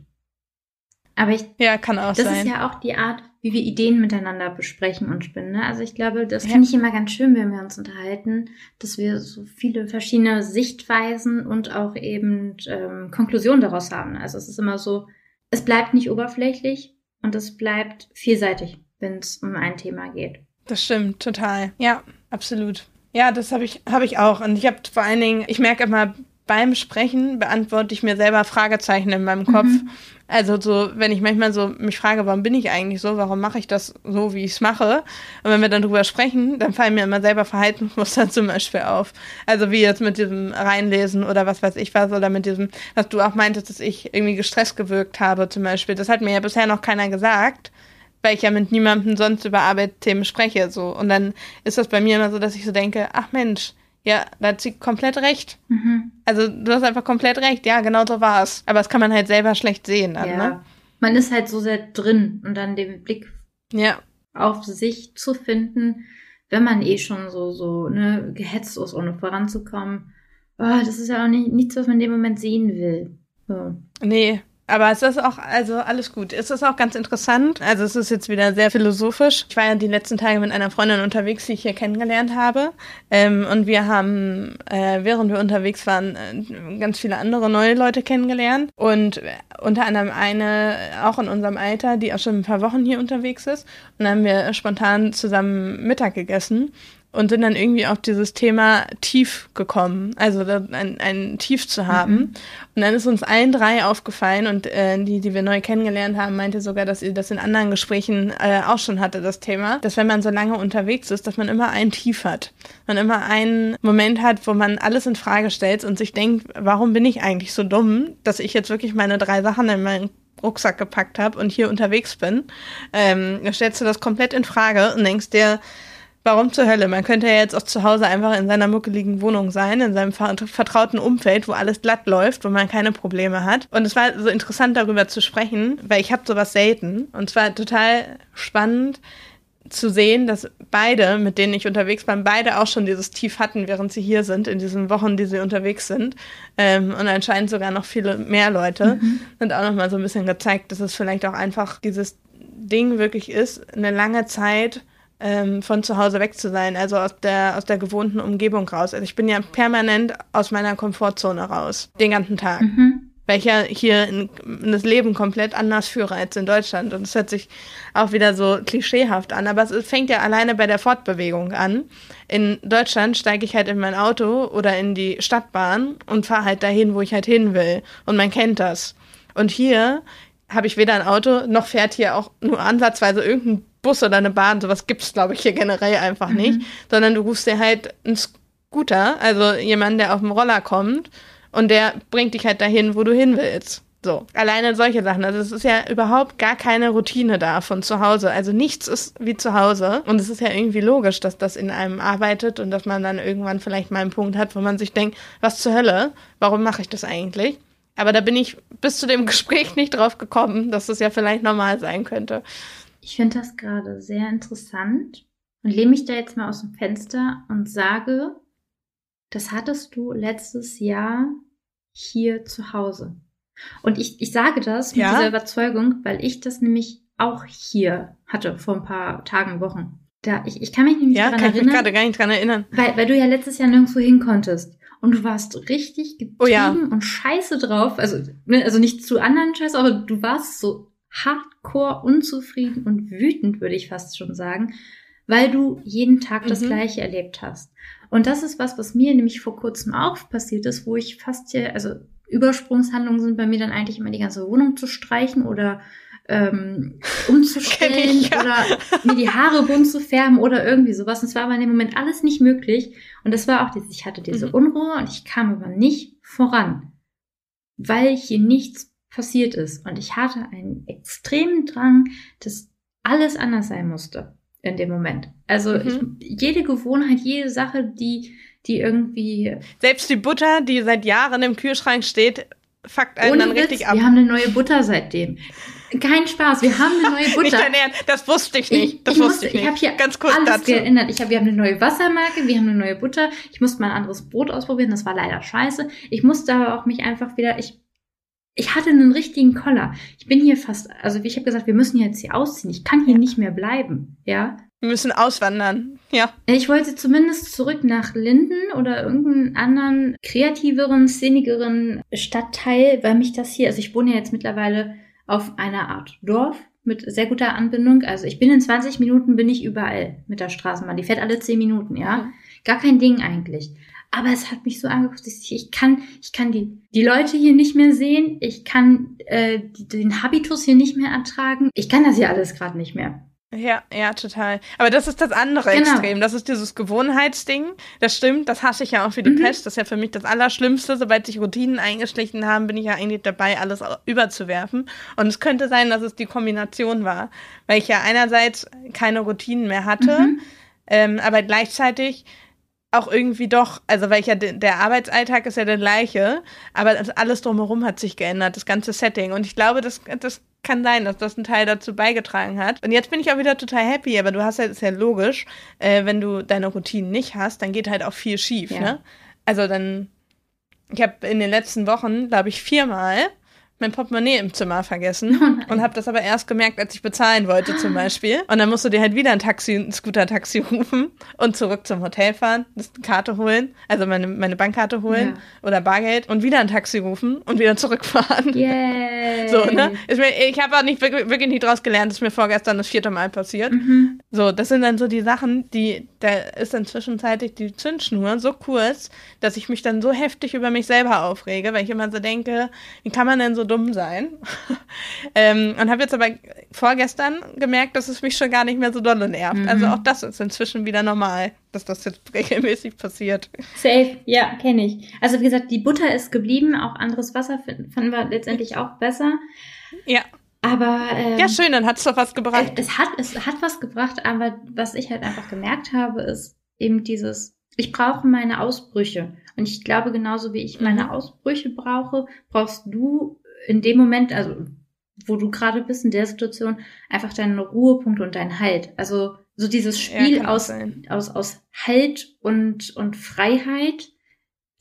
Aber ich, ja, kann auch das sein. ist ja auch die Art, wie wir Ideen miteinander besprechen und spinnen. Ne? Also ich glaube, das ja. finde ich immer ganz schön, wenn wir uns unterhalten, dass wir so viele verschiedene Sichtweisen und auch eben ähm, Konklusionen daraus haben. Also es ist immer so, es bleibt nicht oberflächlich und es bleibt vielseitig, wenn es um ein Thema geht. Das stimmt, total. Ja, absolut. Ja, das habe ich, hab ich auch. Und ich habe vor allen Dingen, ich merke immer, beim Sprechen beantworte ich mir selber Fragezeichen in meinem Kopf. Mhm. Also so, wenn ich manchmal so mich frage, warum bin ich eigentlich so, warum mache ich das so, wie ich es mache? Und wenn wir dann drüber sprechen, dann fallen mir immer selber Verhaltensmuster zum Beispiel auf. Also wie jetzt mit diesem Reinlesen oder was weiß ich was, oder mit diesem, was du auch meintest, dass ich irgendwie gestresst gewirkt habe zum Beispiel. Das hat mir ja bisher noch keiner gesagt weil ich ja mit niemandem sonst über Arbeitsthemen spreche. So. Und dann ist das bei mir immer so, dass ich so denke, ach Mensch, ja, da hat sie komplett recht. Mhm. Also du hast einfach komplett recht. Ja, genau so war es. Aber das kann man halt selber schlecht sehen. Dann, ja. ne? Man ist halt so sehr drin und dann den Blick ja. auf sich zu finden, wenn man eh schon so, so ne, gehetzt ist, ohne voranzukommen. Oh, das ist ja auch nicht, nichts, was man in dem Moment sehen will. So. Nee, aber es ist auch, also alles gut. Es ist auch ganz interessant. Also es ist jetzt wieder sehr philosophisch. Ich war ja die letzten Tage mit einer Freundin unterwegs, die ich hier kennengelernt habe. Ähm, und wir haben, äh, während wir unterwegs waren, äh, ganz viele andere neue Leute kennengelernt. Und unter anderem eine, auch in unserem Alter, die auch schon ein paar Wochen hier unterwegs ist. Und dann haben wir spontan zusammen Mittag gegessen und sind dann irgendwie auf dieses Thema Tief gekommen, also ein, ein Tief zu haben. Mhm. Und dann ist uns allen drei aufgefallen und äh, die, die wir neu kennengelernt haben, meinte sogar, dass sie das in anderen Gesprächen äh, auch schon hatte, das Thema, dass wenn man so lange unterwegs ist, dass man immer ein Tief hat. Man immer einen Moment hat, wo man alles in Frage stellt und sich denkt, warum bin ich eigentlich so dumm, dass ich jetzt wirklich meine drei Sachen in meinen Rucksack gepackt habe und hier unterwegs bin. Ähm, stellst du das komplett in Frage und denkst dir, Warum zur Hölle? Man könnte ja jetzt auch zu Hause einfach in seiner muckeligen Wohnung sein, in seinem vertrauten Umfeld, wo alles glatt läuft, wo man keine Probleme hat. Und es war so interessant darüber zu sprechen, weil ich habe sowas selten. Und zwar total spannend zu sehen, dass beide, mit denen ich unterwegs war, beide auch schon dieses Tief hatten, während sie hier sind, in diesen Wochen, die sie unterwegs sind. Ähm, und anscheinend sogar noch viele mehr Leute. Mhm. Und auch nochmal so ein bisschen gezeigt, dass es vielleicht auch einfach dieses Ding wirklich ist, eine lange Zeit ähm, von zu Hause weg zu sein, also aus der, aus der gewohnten Umgebung raus. Also ich bin ja permanent aus meiner Komfortzone raus, den ganzen Tag. Mhm. Weil ich ja hier in, in, das Leben komplett anders führe als in Deutschland. Und es hört sich auch wieder so klischeehaft an, aber es fängt ja alleine bei der Fortbewegung an. In Deutschland steige ich halt in mein Auto oder in die Stadtbahn und fahre halt dahin, wo ich halt hin will. Und man kennt das. Und hier habe ich weder ein Auto, noch fährt hier auch nur ansatzweise irgendein Bus oder eine Bahn, sowas gibt's glaube ich hier generell einfach mhm. nicht, sondern du rufst dir halt einen Scooter, also jemanden, der auf dem Roller kommt und der bringt dich halt dahin, wo du hin willst. So, alleine solche Sachen. Also es ist ja überhaupt gar keine Routine da von zu Hause. Also nichts ist wie zu Hause. Und es ist ja irgendwie logisch, dass das in einem arbeitet und dass man dann irgendwann vielleicht mal einen Punkt hat, wo man sich denkt, was zur Hölle? Warum mache ich das eigentlich? Aber da bin ich bis zu dem Gespräch nicht drauf gekommen, dass das ja vielleicht normal sein könnte. Ich finde das gerade sehr interessant und lehne mich da jetzt mal aus dem Fenster und sage, das hattest du letztes Jahr hier zu Hause. Und ich, ich sage das mit ja? dieser Überzeugung, weil ich das nämlich auch hier hatte vor ein paar Tagen, Wochen. Da, ich, ich kann mich nämlich ja, daran kann erinnern. Ich mich gerade gar nicht dran erinnern. Weil, weil du ja letztes Jahr nirgendwo hin konntest. Und du warst richtig getrieben oh ja. und scheiße drauf. Also, ne, also nicht zu anderen Scheiß, aber du warst so hardcore unzufrieden und wütend, würde ich fast schon sagen, weil du jeden Tag das mhm. Gleiche erlebt hast. Und das ist was, was mir nämlich vor kurzem auch passiert ist, wo ich fast hier, also Übersprungshandlungen sind bei mir dann eigentlich immer die ganze Wohnung zu streichen oder ähm, umzustellen ich, ja. oder mir die Haare bunt zu färben oder irgendwie sowas. Und es war aber in dem Moment alles nicht möglich. Und das war auch dieses, ich hatte diese Mhm. Unruhe und ich kam aber nicht voran, weil hier nichts passiert ist. Und ich hatte einen extremen Drang, dass alles anders sein musste in dem Moment. Also Mhm. ich, jede Gewohnheit, jede Sache, die, die irgendwie Selbst die Butter, die seit Jahren im Kühlschrank steht, fuckt einen dann Witz, richtig ab. wir haben eine neue Butter seitdem. Kein Spaß, wir haben eine neue Nicht Butter. dein Ernst, das wusste ich nicht. Ich- das ich wusste musste- ich ich nicht. hab hier Ganz kurz alles dazu. geändert. Ich hab, wir haben eine neue Wassermarke, wir haben eine neue Butter. Ich musste mal ein anderes Brot ausprobieren, das war leider scheiße. Ich musste aber auch mich einfach wieder, ich, ich hatte einen richtigen Koller. Ich bin hier fast, also ich habe gesagt, wir müssen jetzt hier ausziehen. Ich kann hier nicht mehr bleiben, ja. Wir müssen auswandern. Ja. Ich wollte zumindest zurück nach Linden oder irgendeinen anderen kreativeren, szenigeren Stadtteil, weil mich das hier, also ich wohne ja jetzt mittlerweile auf einer Art Dorf mit sehr guter Anbindung. Also ich bin in 20 Minuten bin ich überall mit der Straßenbahn. Die fährt alle 10 Minuten, ja. Mhm. Gar kein Ding eigentlich. Aber es hat mich so angeguckt, ich, ich kann, ich kann die, die Leute hier nicht mehr sehen. Ich kann äh, die, den Habitus hier nicht mehr ertragen. Ich kann das hier alles gerade nicht mehr. Ja, ja, total. Aber das ist das andere Genau. Extrem. Das ist dieses Gewohnheitsding. Das stimmt, das hasse ich ja auch für die Mhm. Pest. Das ist ja für mich das Allerschlimmste. Sobald sich Routinen eingeschlichen haben, bin ich ja eigentlich dabei, alles überzuwerfen. Und es könnte sein, dass es die Kombination war. Weil ich ja einerseits keine Routinen mehr hatte, Mhm. ähm, aber gleichzeitig auch irgendwie doch, also weil ich ja, de- der Arbeitsalltag ist ja der gleiche, aber alles drumherum hat sich geändert, das ganze Setting. Und ich glaube, das, das kann sein, dass das ein Teil dazu beigetragen hat. Und jetzt bin ich auch wieder total happy, aber du hast ja, ist ja logisch, äh, wenn du deine Routinen nicht hast, dann geht halt auch viel schief, Ja. ne? Also dann, ich habe in den letzten Wochen, glaube ich, viermal mein Portemonnaie im Zimmer vergessen Oh und habe das aber erst gemerkt, als ich bezahlen wollte zum Beispiel. Und dann musst du dir halt wieder ein Taxi, ein Scooter-Taxi rufen und zurück zum Hotel fahren, das Karte holen, also meine, meine Bankkarte holen oder Bargeld und wieder ein Taxi rufen und wieder zurückfahren. Yay. So, ne? Mir, ich habe auch nicht wirklich, wirklich nicht draus gelernt, das ist mir vorgestern das vierte Mal passiert. Mhm. So, das sind dann so die Sachen, die, da ist dann zwischenzeitlich die Zündschnur so kurz, dass ich mich dann so heftig über mich selber aufrege, weil ich immer so denke, wie kann man denn so dumm sein? ähm, und habe jetzt aber vorgestern gemerkt, dass es mich schon gar nicht mehr so dolle nervt. Mhm. Also auch das ist inzwischen wieder normal, dass das jetzt regelmäßig passiert. Safe, ja, kenne ich. Also wie gesagt, die Butter ist geblieben, auch anderes Wasser fanden wir letztendlich auch besser. Ja, Aber ähm, ja schön, dann hat's doch was gebracht. es, es hat es hat was gebracht, aber was ich halt einfach gemerkt habe, ist eben dieses, ich brauche meine Ausbrüche. Und ich glaube, genauso wie ich meine Mhm. Ausbrüche brauche, brauchst du in dem Moment, also wo du gerade bist in der Situation, einfach deinen Ruhepunkt und deinen Halt. Also so dieses Ja, Spiel auch aus, sein. aus, aus Halt und, und Freiheit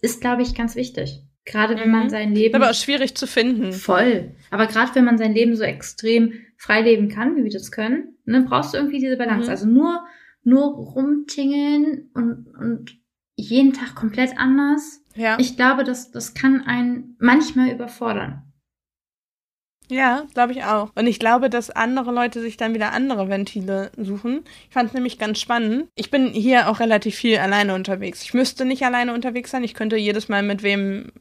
ist, glaube ich, ganz wichtig. Gerade wenn man Mhm. sein Ist Leben aber auch schwierig zu finden. Voll. Aber gerade wenn man sein Leben so extrem frei leben kann, wie wir das können, ne, brauchst du irgendwie diese Balance. Mhm. Also nur, nur rumtingeln und, und jeden Tag komplett anders. Ja. Ich glaube, das, das kann einen manchmal überfordern. Ja, glaube ich auch. Und ich glaube, dass andere Leute sich dann wieder andere Ventile suchen. Ich fand es nämlich ganz spannend. Ich bin hier auch relativ viel alleine unterwegs. Ich müsste nicht alleine unterwegs sein. Ich könnte jedes Mal mit wem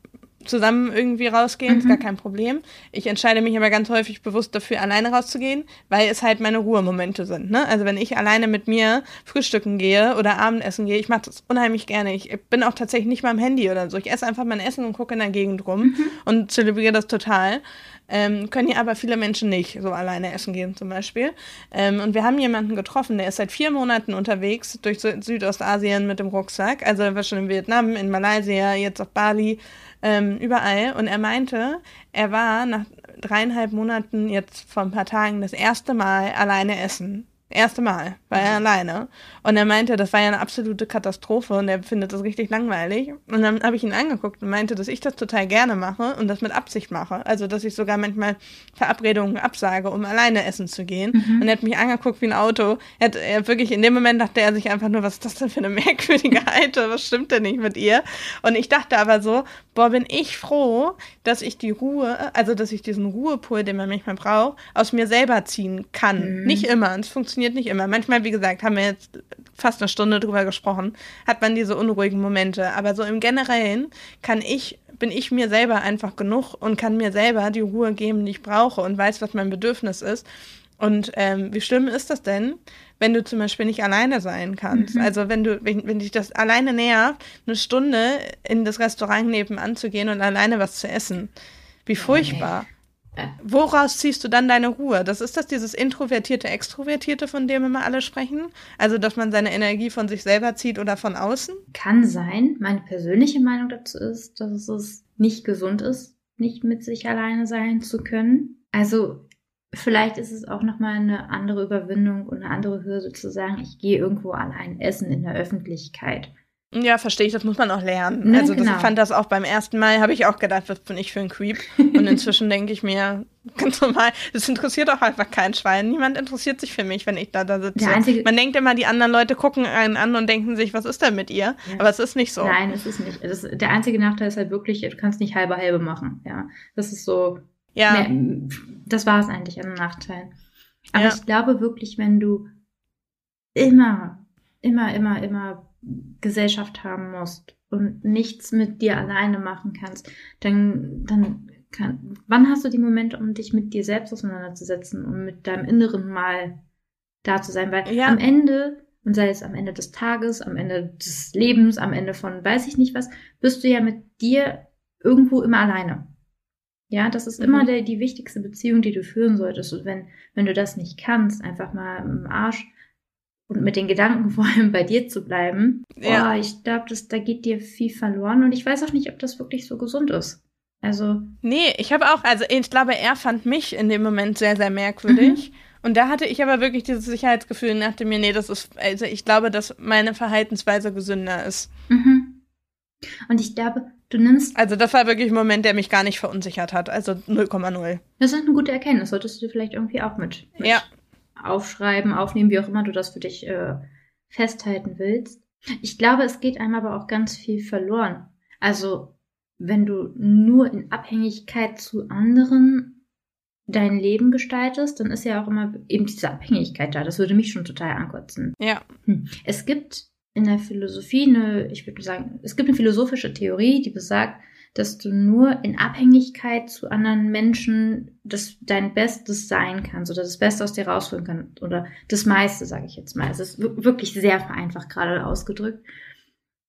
zusammen irgendwie rausgehen, ist Mhm. gar kein Problem. Ich entscheide mich aber ganz häufig bewusst dafür, alleine rauszugehen, weil es halt meine Ruhemomente sind. Ne? Also wenn ich alleine mit mir frühstücken gehe oder Abendessen gehe, ich mache das unheimlich gerne. Ich bin auch tatsächlich nicht mal am Handy oder so. Ich esse einfach mein Essen und gucke in der Gegend rum und zelebriere das total. Ähm, können ja aber viele Menschen nicht so alleine essen gehen zum Beispiel. Ähm, und wir haben jemanden getroffen, der ist seit vier Monaten unterwegs durch Sü- Südostasien mit dem Rucksack. Also er war schon in Vietnam, in Malaysia, jetzt auf Bali, ähm, überall. Und er meinte, er war nach dreieinhalb Monaten jetzt vor ein paar Tagen das erste Mal alleine essen. Erste Mal war er alleine. Und er meinte, das war ja eine absolute Katastrophe und er findet das richtig langweilig. Und dann habe ich ihn angeguckt und meinte, dass ich das total gerne mache und das mit Absicht mache. Also, dass ich sogar manchmal Verabredungen absage, um alleine essen zu gehen. Mhm. Und er hat mich angeguckt wie ein Auto. Er hat, er wirklich, in dem Moment dachte er sich einfach nur, was ist das denn für eine merkwürdige Alte? Was stimmt denn nicht mit ihr? Und ich dachte aber so, boah, bin ich froh, dass ich die Ruhe, also dass ich diesen Ruhepol, den man manchmal braucht, aus mir selber ziehen kann. Mhm. Nicht immer, es funktioniert nicht immer. Manchmal, wie gesagt, haben wir jetzt fast eine Stunde drüber gesprochen, hat man diese unruhigen Momente. Aber so im Generellen kann ich bin ich mir selber einfach genug und kann mir selber die Ruhe geben, die ich brauche und weiß, was mein Bedürfnis ist. Und ähm, wie schlimm ist das denn, wenn du zum Beispiel nicht alleine sein kannst? Mhm. Also wenn du, wenn, wenn dich das alleine nervt, eine Stunde in das Restaurant nebenan zu gehen und alleine was zu essen. Wie furchtbar. Okay. Woraus ziehst du dann deine Ruhe? Das ist das dieses introvertierte, extrovertierte, von dem immer alle sprechen? Also, dass man seine Energie von sich selber zieht oder von außen? Kann sein. Meine persönliche Meinung dazu ist, dass es nicht gesund ist, nicht mit sich alleine sein zu können. Also, vielleicht ist es auch nochmal eine andere Überwindung und eine andere Hürde zu sagen, ich gehe irgendwo allein essen in der Öffentlichkeit. Ja, verstehe ich, das muss man auch lernen. Ne, also genau. das, ich fand das auch beim ersten Mal, habe ich auch gedacht, was bin ich für ein Creep. Und inzwischen denke ich mir, ganz normal, das interessiert auch einfach kein Schwein. Niemand interessiert sich für mich, wenn ich da, da sitze. man denkt immer, die anderen Leute gucken einen an und denken sich, was ist denn mit ihr? Ja. Aber es ist nicht so. Nein, es ist nicht. Das, der einzige Nachteil ist halt wirklich, du kannst nicht halbe halbe machen. Ja, das ist so. Ja. Mehr, das war es eigentlich an Nachteilen. Aber ja. ich glaube wirklich, wenn du immer, immer, immer, immer Gesellschaft haben musst und nichts mit dir alleine machen kannst, dann, dann kann, wann hast du die Momente, um dich mit dir selbst auseinanderzusetzen und mit deinem Inneren mal da zu sein? Weil ja. am Ende, und sei es am Ende des Tages, am Ende des Lebens, am Ende von weiß ich nicht was, bist du ja mit dir irgendwo immer alleine. Ja, das ist mhm. immer der, die wichtigste Beziehung, die du führen solltest. Und wenn, wenn du das nicht kannst, einfach mal im Arsch und mit den Gedanken vor allem bei dir zu bleiben, ja. Oh, ich glaube, da geht dir viel verloren und ich weiß auch nicht, ob das wirklich so gesund ist. Also. Nee, ich habe auch, also ich glaube, er fand mich in dem Moment sehr, sehr merkwürdig. Mhm. Und da hatte ich aber wirklich dieses Sicherheitsgefühl und dachte mir, nee, das ist, also ich glaube, dass meine Verhaltensweise gesünder ist. Mhm. Und ich glaube, du nimmst. Also das war wirklich ein Moment, der mich gar nicht verunsichert hat. Also 0,0. Das ist eine gute Erkenntnis. Solltest du vielleicht irgendwie auch mit, mit ja aufschreiben, aufnehmen, wie auch immer du das für dich äh, festhalten willst. Ich glaube, es geht einem aber auch ganz viel verloren. Also, wenn du nur in Abhängigkeit zu anderen dein Leben gestaltest, dann ist ja auch immer eben diese Abhängigkeit da. Das würde mich schon total ankotzen. Ja. Hm. Es gibt in der Philosophie eine, ich würde sagen, es gibt eine philosophische Theorie, die besagt, dass du nur in Abhängigkeit zu anderen Menschen das dein Bestes sein kannst oder das Beste aus dir rausholen kannst oder das meiste, sage ich jetzt mal. Es ist wirklich sehr vereinfacht gerade ausgedrückt.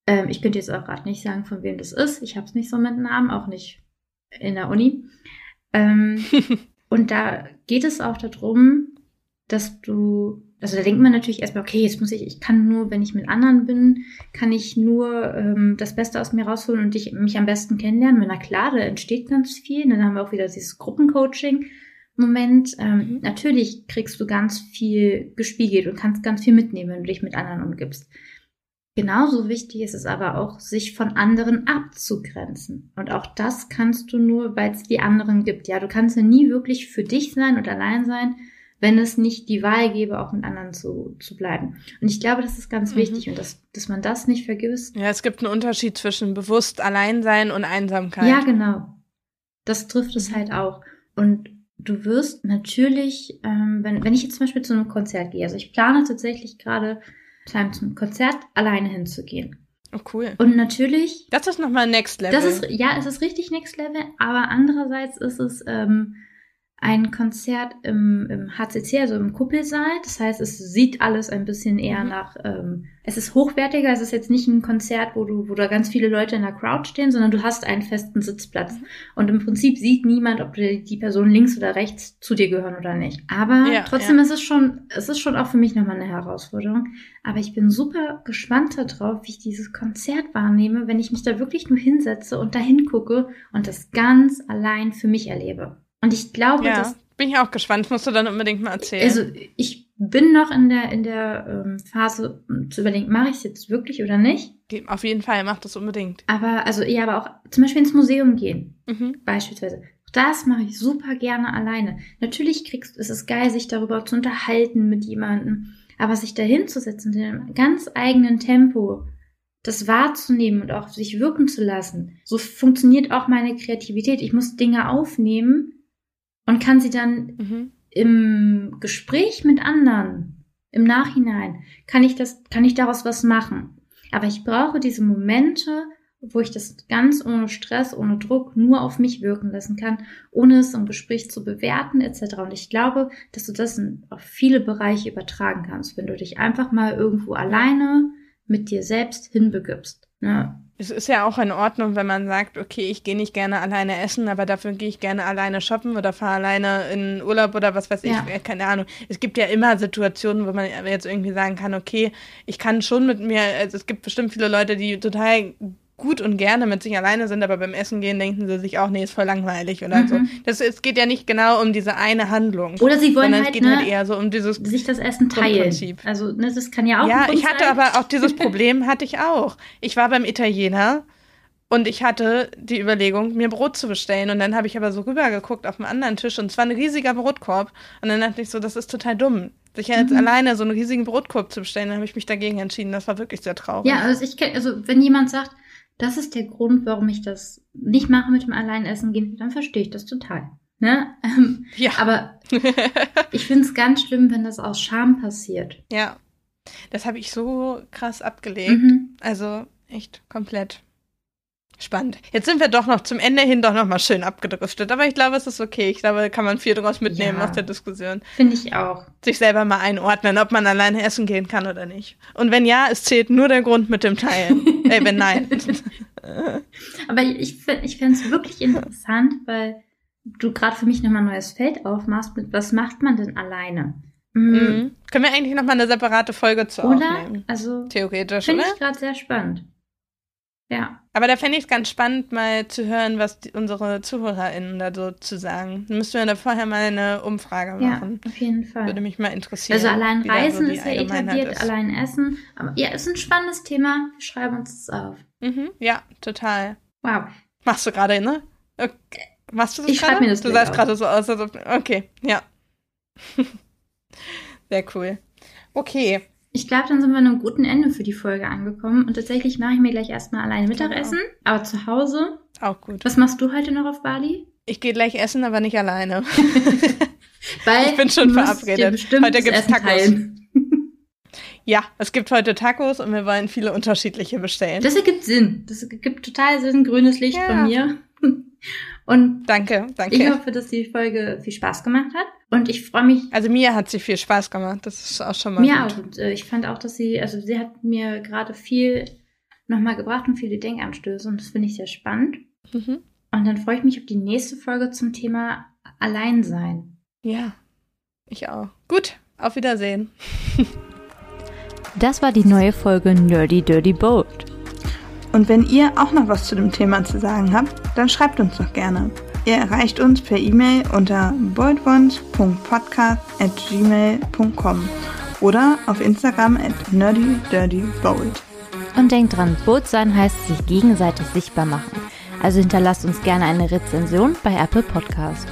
Ähm, ich könnte jetzt auch gerade nicht sagen, von wem das ist. Ich habe es nicht so mit Namen, auch nicht in der Uni. Ähm, und da geht es auch darum, dass du also da denkt man natürlich erstmal, okay, jetzt muss ich, ich kann nur, wenn ich mit anderen bin, kann ich nur ähm, das Beste aus mir rausholen und dich, mich am besten kennenlernen. Na klar, da entsteht ganz viel. Und dann haben wir auch wieder dieses Gruppencoaching. Moment, ähm, mhm. natürlich kriegst du ganz viel gespiegelt und kannst ganz viel mitnehmen, wenn du dich mit anderen umgibst. Genauso wichtig ist es aber auch, sich von anderen abzugrenzen. Und auch das kannst du nur, weil es die anderen gibt. Ja, du kannst ja nie wirklich für dich sein und allein sein, wenn es nicht die Wahl gäbe, auch mit anderen zu, zu bleiben. Und ich glaube, das ist ganz mhm. wichtig und dass, dass man das nicht vergisst. Ja, es gibt einen Unterschied zwischen bewusst allein sein und Einsamkeit. Ja, genau. Das trifft es halt auch. Und du wirst natürlich, ähm, wenn, wenn ich jetzt zum Beispiel zu einem Konzert gehe, also ich plane tatsächlich gerade zum Konzert alleine hinzugehen. Oh, cool. Und natürlich. Das ist nochmal Next Level. Das ist, ja, es ist richtig Next Level, aber andererseits ist es, ähm, ein Konzert im, im HCC, also im Kuppelsaal. Das heißt, es sieht alles ein bisschen eher mhm. nach, ähm, es ist hochwertiger. Es ist jetzt nicht ein Konzert, wo du, wo da ganz viele Leute in der Crowd stehen, sondern du hast einen festen Sitzplatz. Mhm. Und im Prinzip sieht niemand, ob die Person links oder rechts zu dir gehören oder nicht. Aber ja, trotzdem ja. ist es schon, es ist schon auch für mich nochmal eine Herausforderung. Aber ich bin super gespannt darauf, wie ich dieses Konzert wahrnehme, wenn ich mich da wirklich nur hinsetze und dahin gucke und das ganz allein für mich erlebe. Und ich glaube, ja, dass. Bin ich auch gespannt, musst du dann unbedingt mal erzählen. Also ich bin noch in der, in der ähm, Phase zu überlegen, mache ich es jetzt wirklich oder nicht? Auf jeden Fall, mach das unbedingt. Aber, also ja, aber auch zum Beispiel ins Museum gehen. Mhm. Beispielsweise. Das mache ich super gerne alleine. Natürlich kriegst es ist geil, sich darüber zu unterhalten mit jemandem. Aber sich dahin zu setzen, in einem ganz eigenen Tempo, das wahrzunehmen und auch sich wirken zu lassen. So funktioniert auch meine Kreativität. Ich muss Dinge aufnehmen und kann sie dann mhm. im Gespräch mit anderen, im Nachhinein, kann ich das, kann ich daraus was machen. Aber ich brauche diese Momente, wo ich das ganz ohne Stress, ohne Druck nur auf mich wirken lassen kann, ohne es im Gespräch zu bewerten etc. Und ich glaube, dass du das auf viele Bereiche übertragen kannst, wenn du dich einfach mal irgendwo alleine mit dir selbst hinbegibst. Ne? Es ist ja auch in Ordnung, wenn man sagt, okay, ich gehe nicht gerne alleine essen, aber dafür gehe ich gerne alleine shoppen oder fahre alleine in Urlaub oder was weiß ich, Ja. keine Ahnung. Es gibt ja immer Situationen, wo man jetzt irgendwie sagen kann, okay, ich kann schon mit mir, also es gibt bestimmt viele Leute, die total gut und gerne mit sich alleine sind, aber beim Essen gehen denken sie sich auch, nee, ist voll langweilig oder Mhm. so. Das, es geht ja nicht genau um diese eine Handlung. Oder sie wollen sondern halt, es geht ne, halt eher so um dieses sich das Essen teilen. Also ne, das kann ja auch ja, ich hatte sein. aber auch dieses Problem hatte ich auch. Ich war beim Italiener und ich hatte die Überlegung, mir Brot zu bestellen. Und dann habe ich aber so rübergeguckt auf einen anderen Tisch und es war ein riesiger Brotkorb. Und dann dachte ich so, das ist total dumm. Sich jetzt Mhm. alleine so einen riesigen Brotkorb zu bestellen, dann habe ich mich dagegen entschieden. Das war wirklich sehr traurig. Ja, also ich also wenn jemand sagt, das ist der Grund, warum ich das nicht mache mit dem Alleinessen gehen, dann verstehe ich das total. Ne? Ähm, ja. aber ich finde es ganz schlimm, wenn das aus Scham passiert. ja. Das habe ich so krass abgelegt. Mhm. Also echt komplett spannend. Jetzt sind wir doch noch zum Ende hin doch noch mal schön abgedriftet. Aber ich glaube, es ist okay. Ich glaube, da kann man viel daraus mitnehmen Ja. aus der Diskussion. Finde ich auch. sich selber mal einordnen, ob man alleine essen gehen kann oder nicht. Und wenn ja, es zählt nur der Grund mit dem Teilen. Ey, wenn nein. Aber ich, ich fände es wirklich interessant, weil du gerade für mich nochmal ein neues Feld aufmachst mit, was macht man denn alleine? Mhm. mhm. Können wir eigentlich noch mal eine separate Folge zu Oder? aufnehmen? Also, Theoretisch, finde ich gerade sehr spannend. Ja. Aber da fände ich es ganz spannend, mal zu hören, was die, unsere ZuhörerInnen da so zu sagen. Dann müssten wir da vorher mal eine Umfrage Ja, machen. auf jeden Fall. Würde mich mal interessieren. Also allein so Reisen die ist ja etabliert, ist. allein Essen. Aber ja, ist ein spannendes Thema. Wir schreiben uns das auf. Mhm, ja, total. Wow. Machst du gerade, ne? Okay. Machst du das Ich schreib gerade? mir das Du sahst gerade so aus, als ob. Okay, ja. Sehr cool. Okay. Ich glaube, dann sind wir an einem guten Ende für die Folge angekommen. Und tatsächlich mache ich mir gleich erstmal alleine Mittagessen. Aber zu Hause. Auch gut. Was machst du heute noch auf Bali? Ich gehe gleich essen, aber nicht alleine. Weil Ich bin schon verabredet. Heute gibt's Essen Tacos. teilen. Ja, es gibt heute Tacos und wir wollen viele unterschiedliche bestellen. Das ergibt Sinn. Das ergibt total Sinn. Grünes Licht Ja. von mir. Und danke, danke. ich hoffe, dass die Folge viel Spaß gemacht hat. Und ich freue mich also mir hat sie viel Spaß gemacht. Das ist auch schon mal mir gut. auch. Und äh, ich fand auch, dass sie, also sie hat mir gerade viel nochmal gebracht und viele Denkanstöße. Und das finde ich sehr spannend. Mhm. Und dann freue ich mich auf die nächste Folge zum Thema Alleinsein. Ja, ich auch. Gut, auf Wiedersehen. Das war die neue Folge Nerdy Dirty Boat. Und wenn ihr auch noch was zu dem Thema zu sagen habt, dann schreibt uns doch gerne. Ihr erreicht uns per E-Mail unter boldwons.podcast.gmail.com oder auf Instagram at nerdydirtybold. Und denkt dran, Boot sein heißt sich gegenseitig sichtbar machen. Also hinterlasst uns gerne eine Rezension bei Apple Podcast.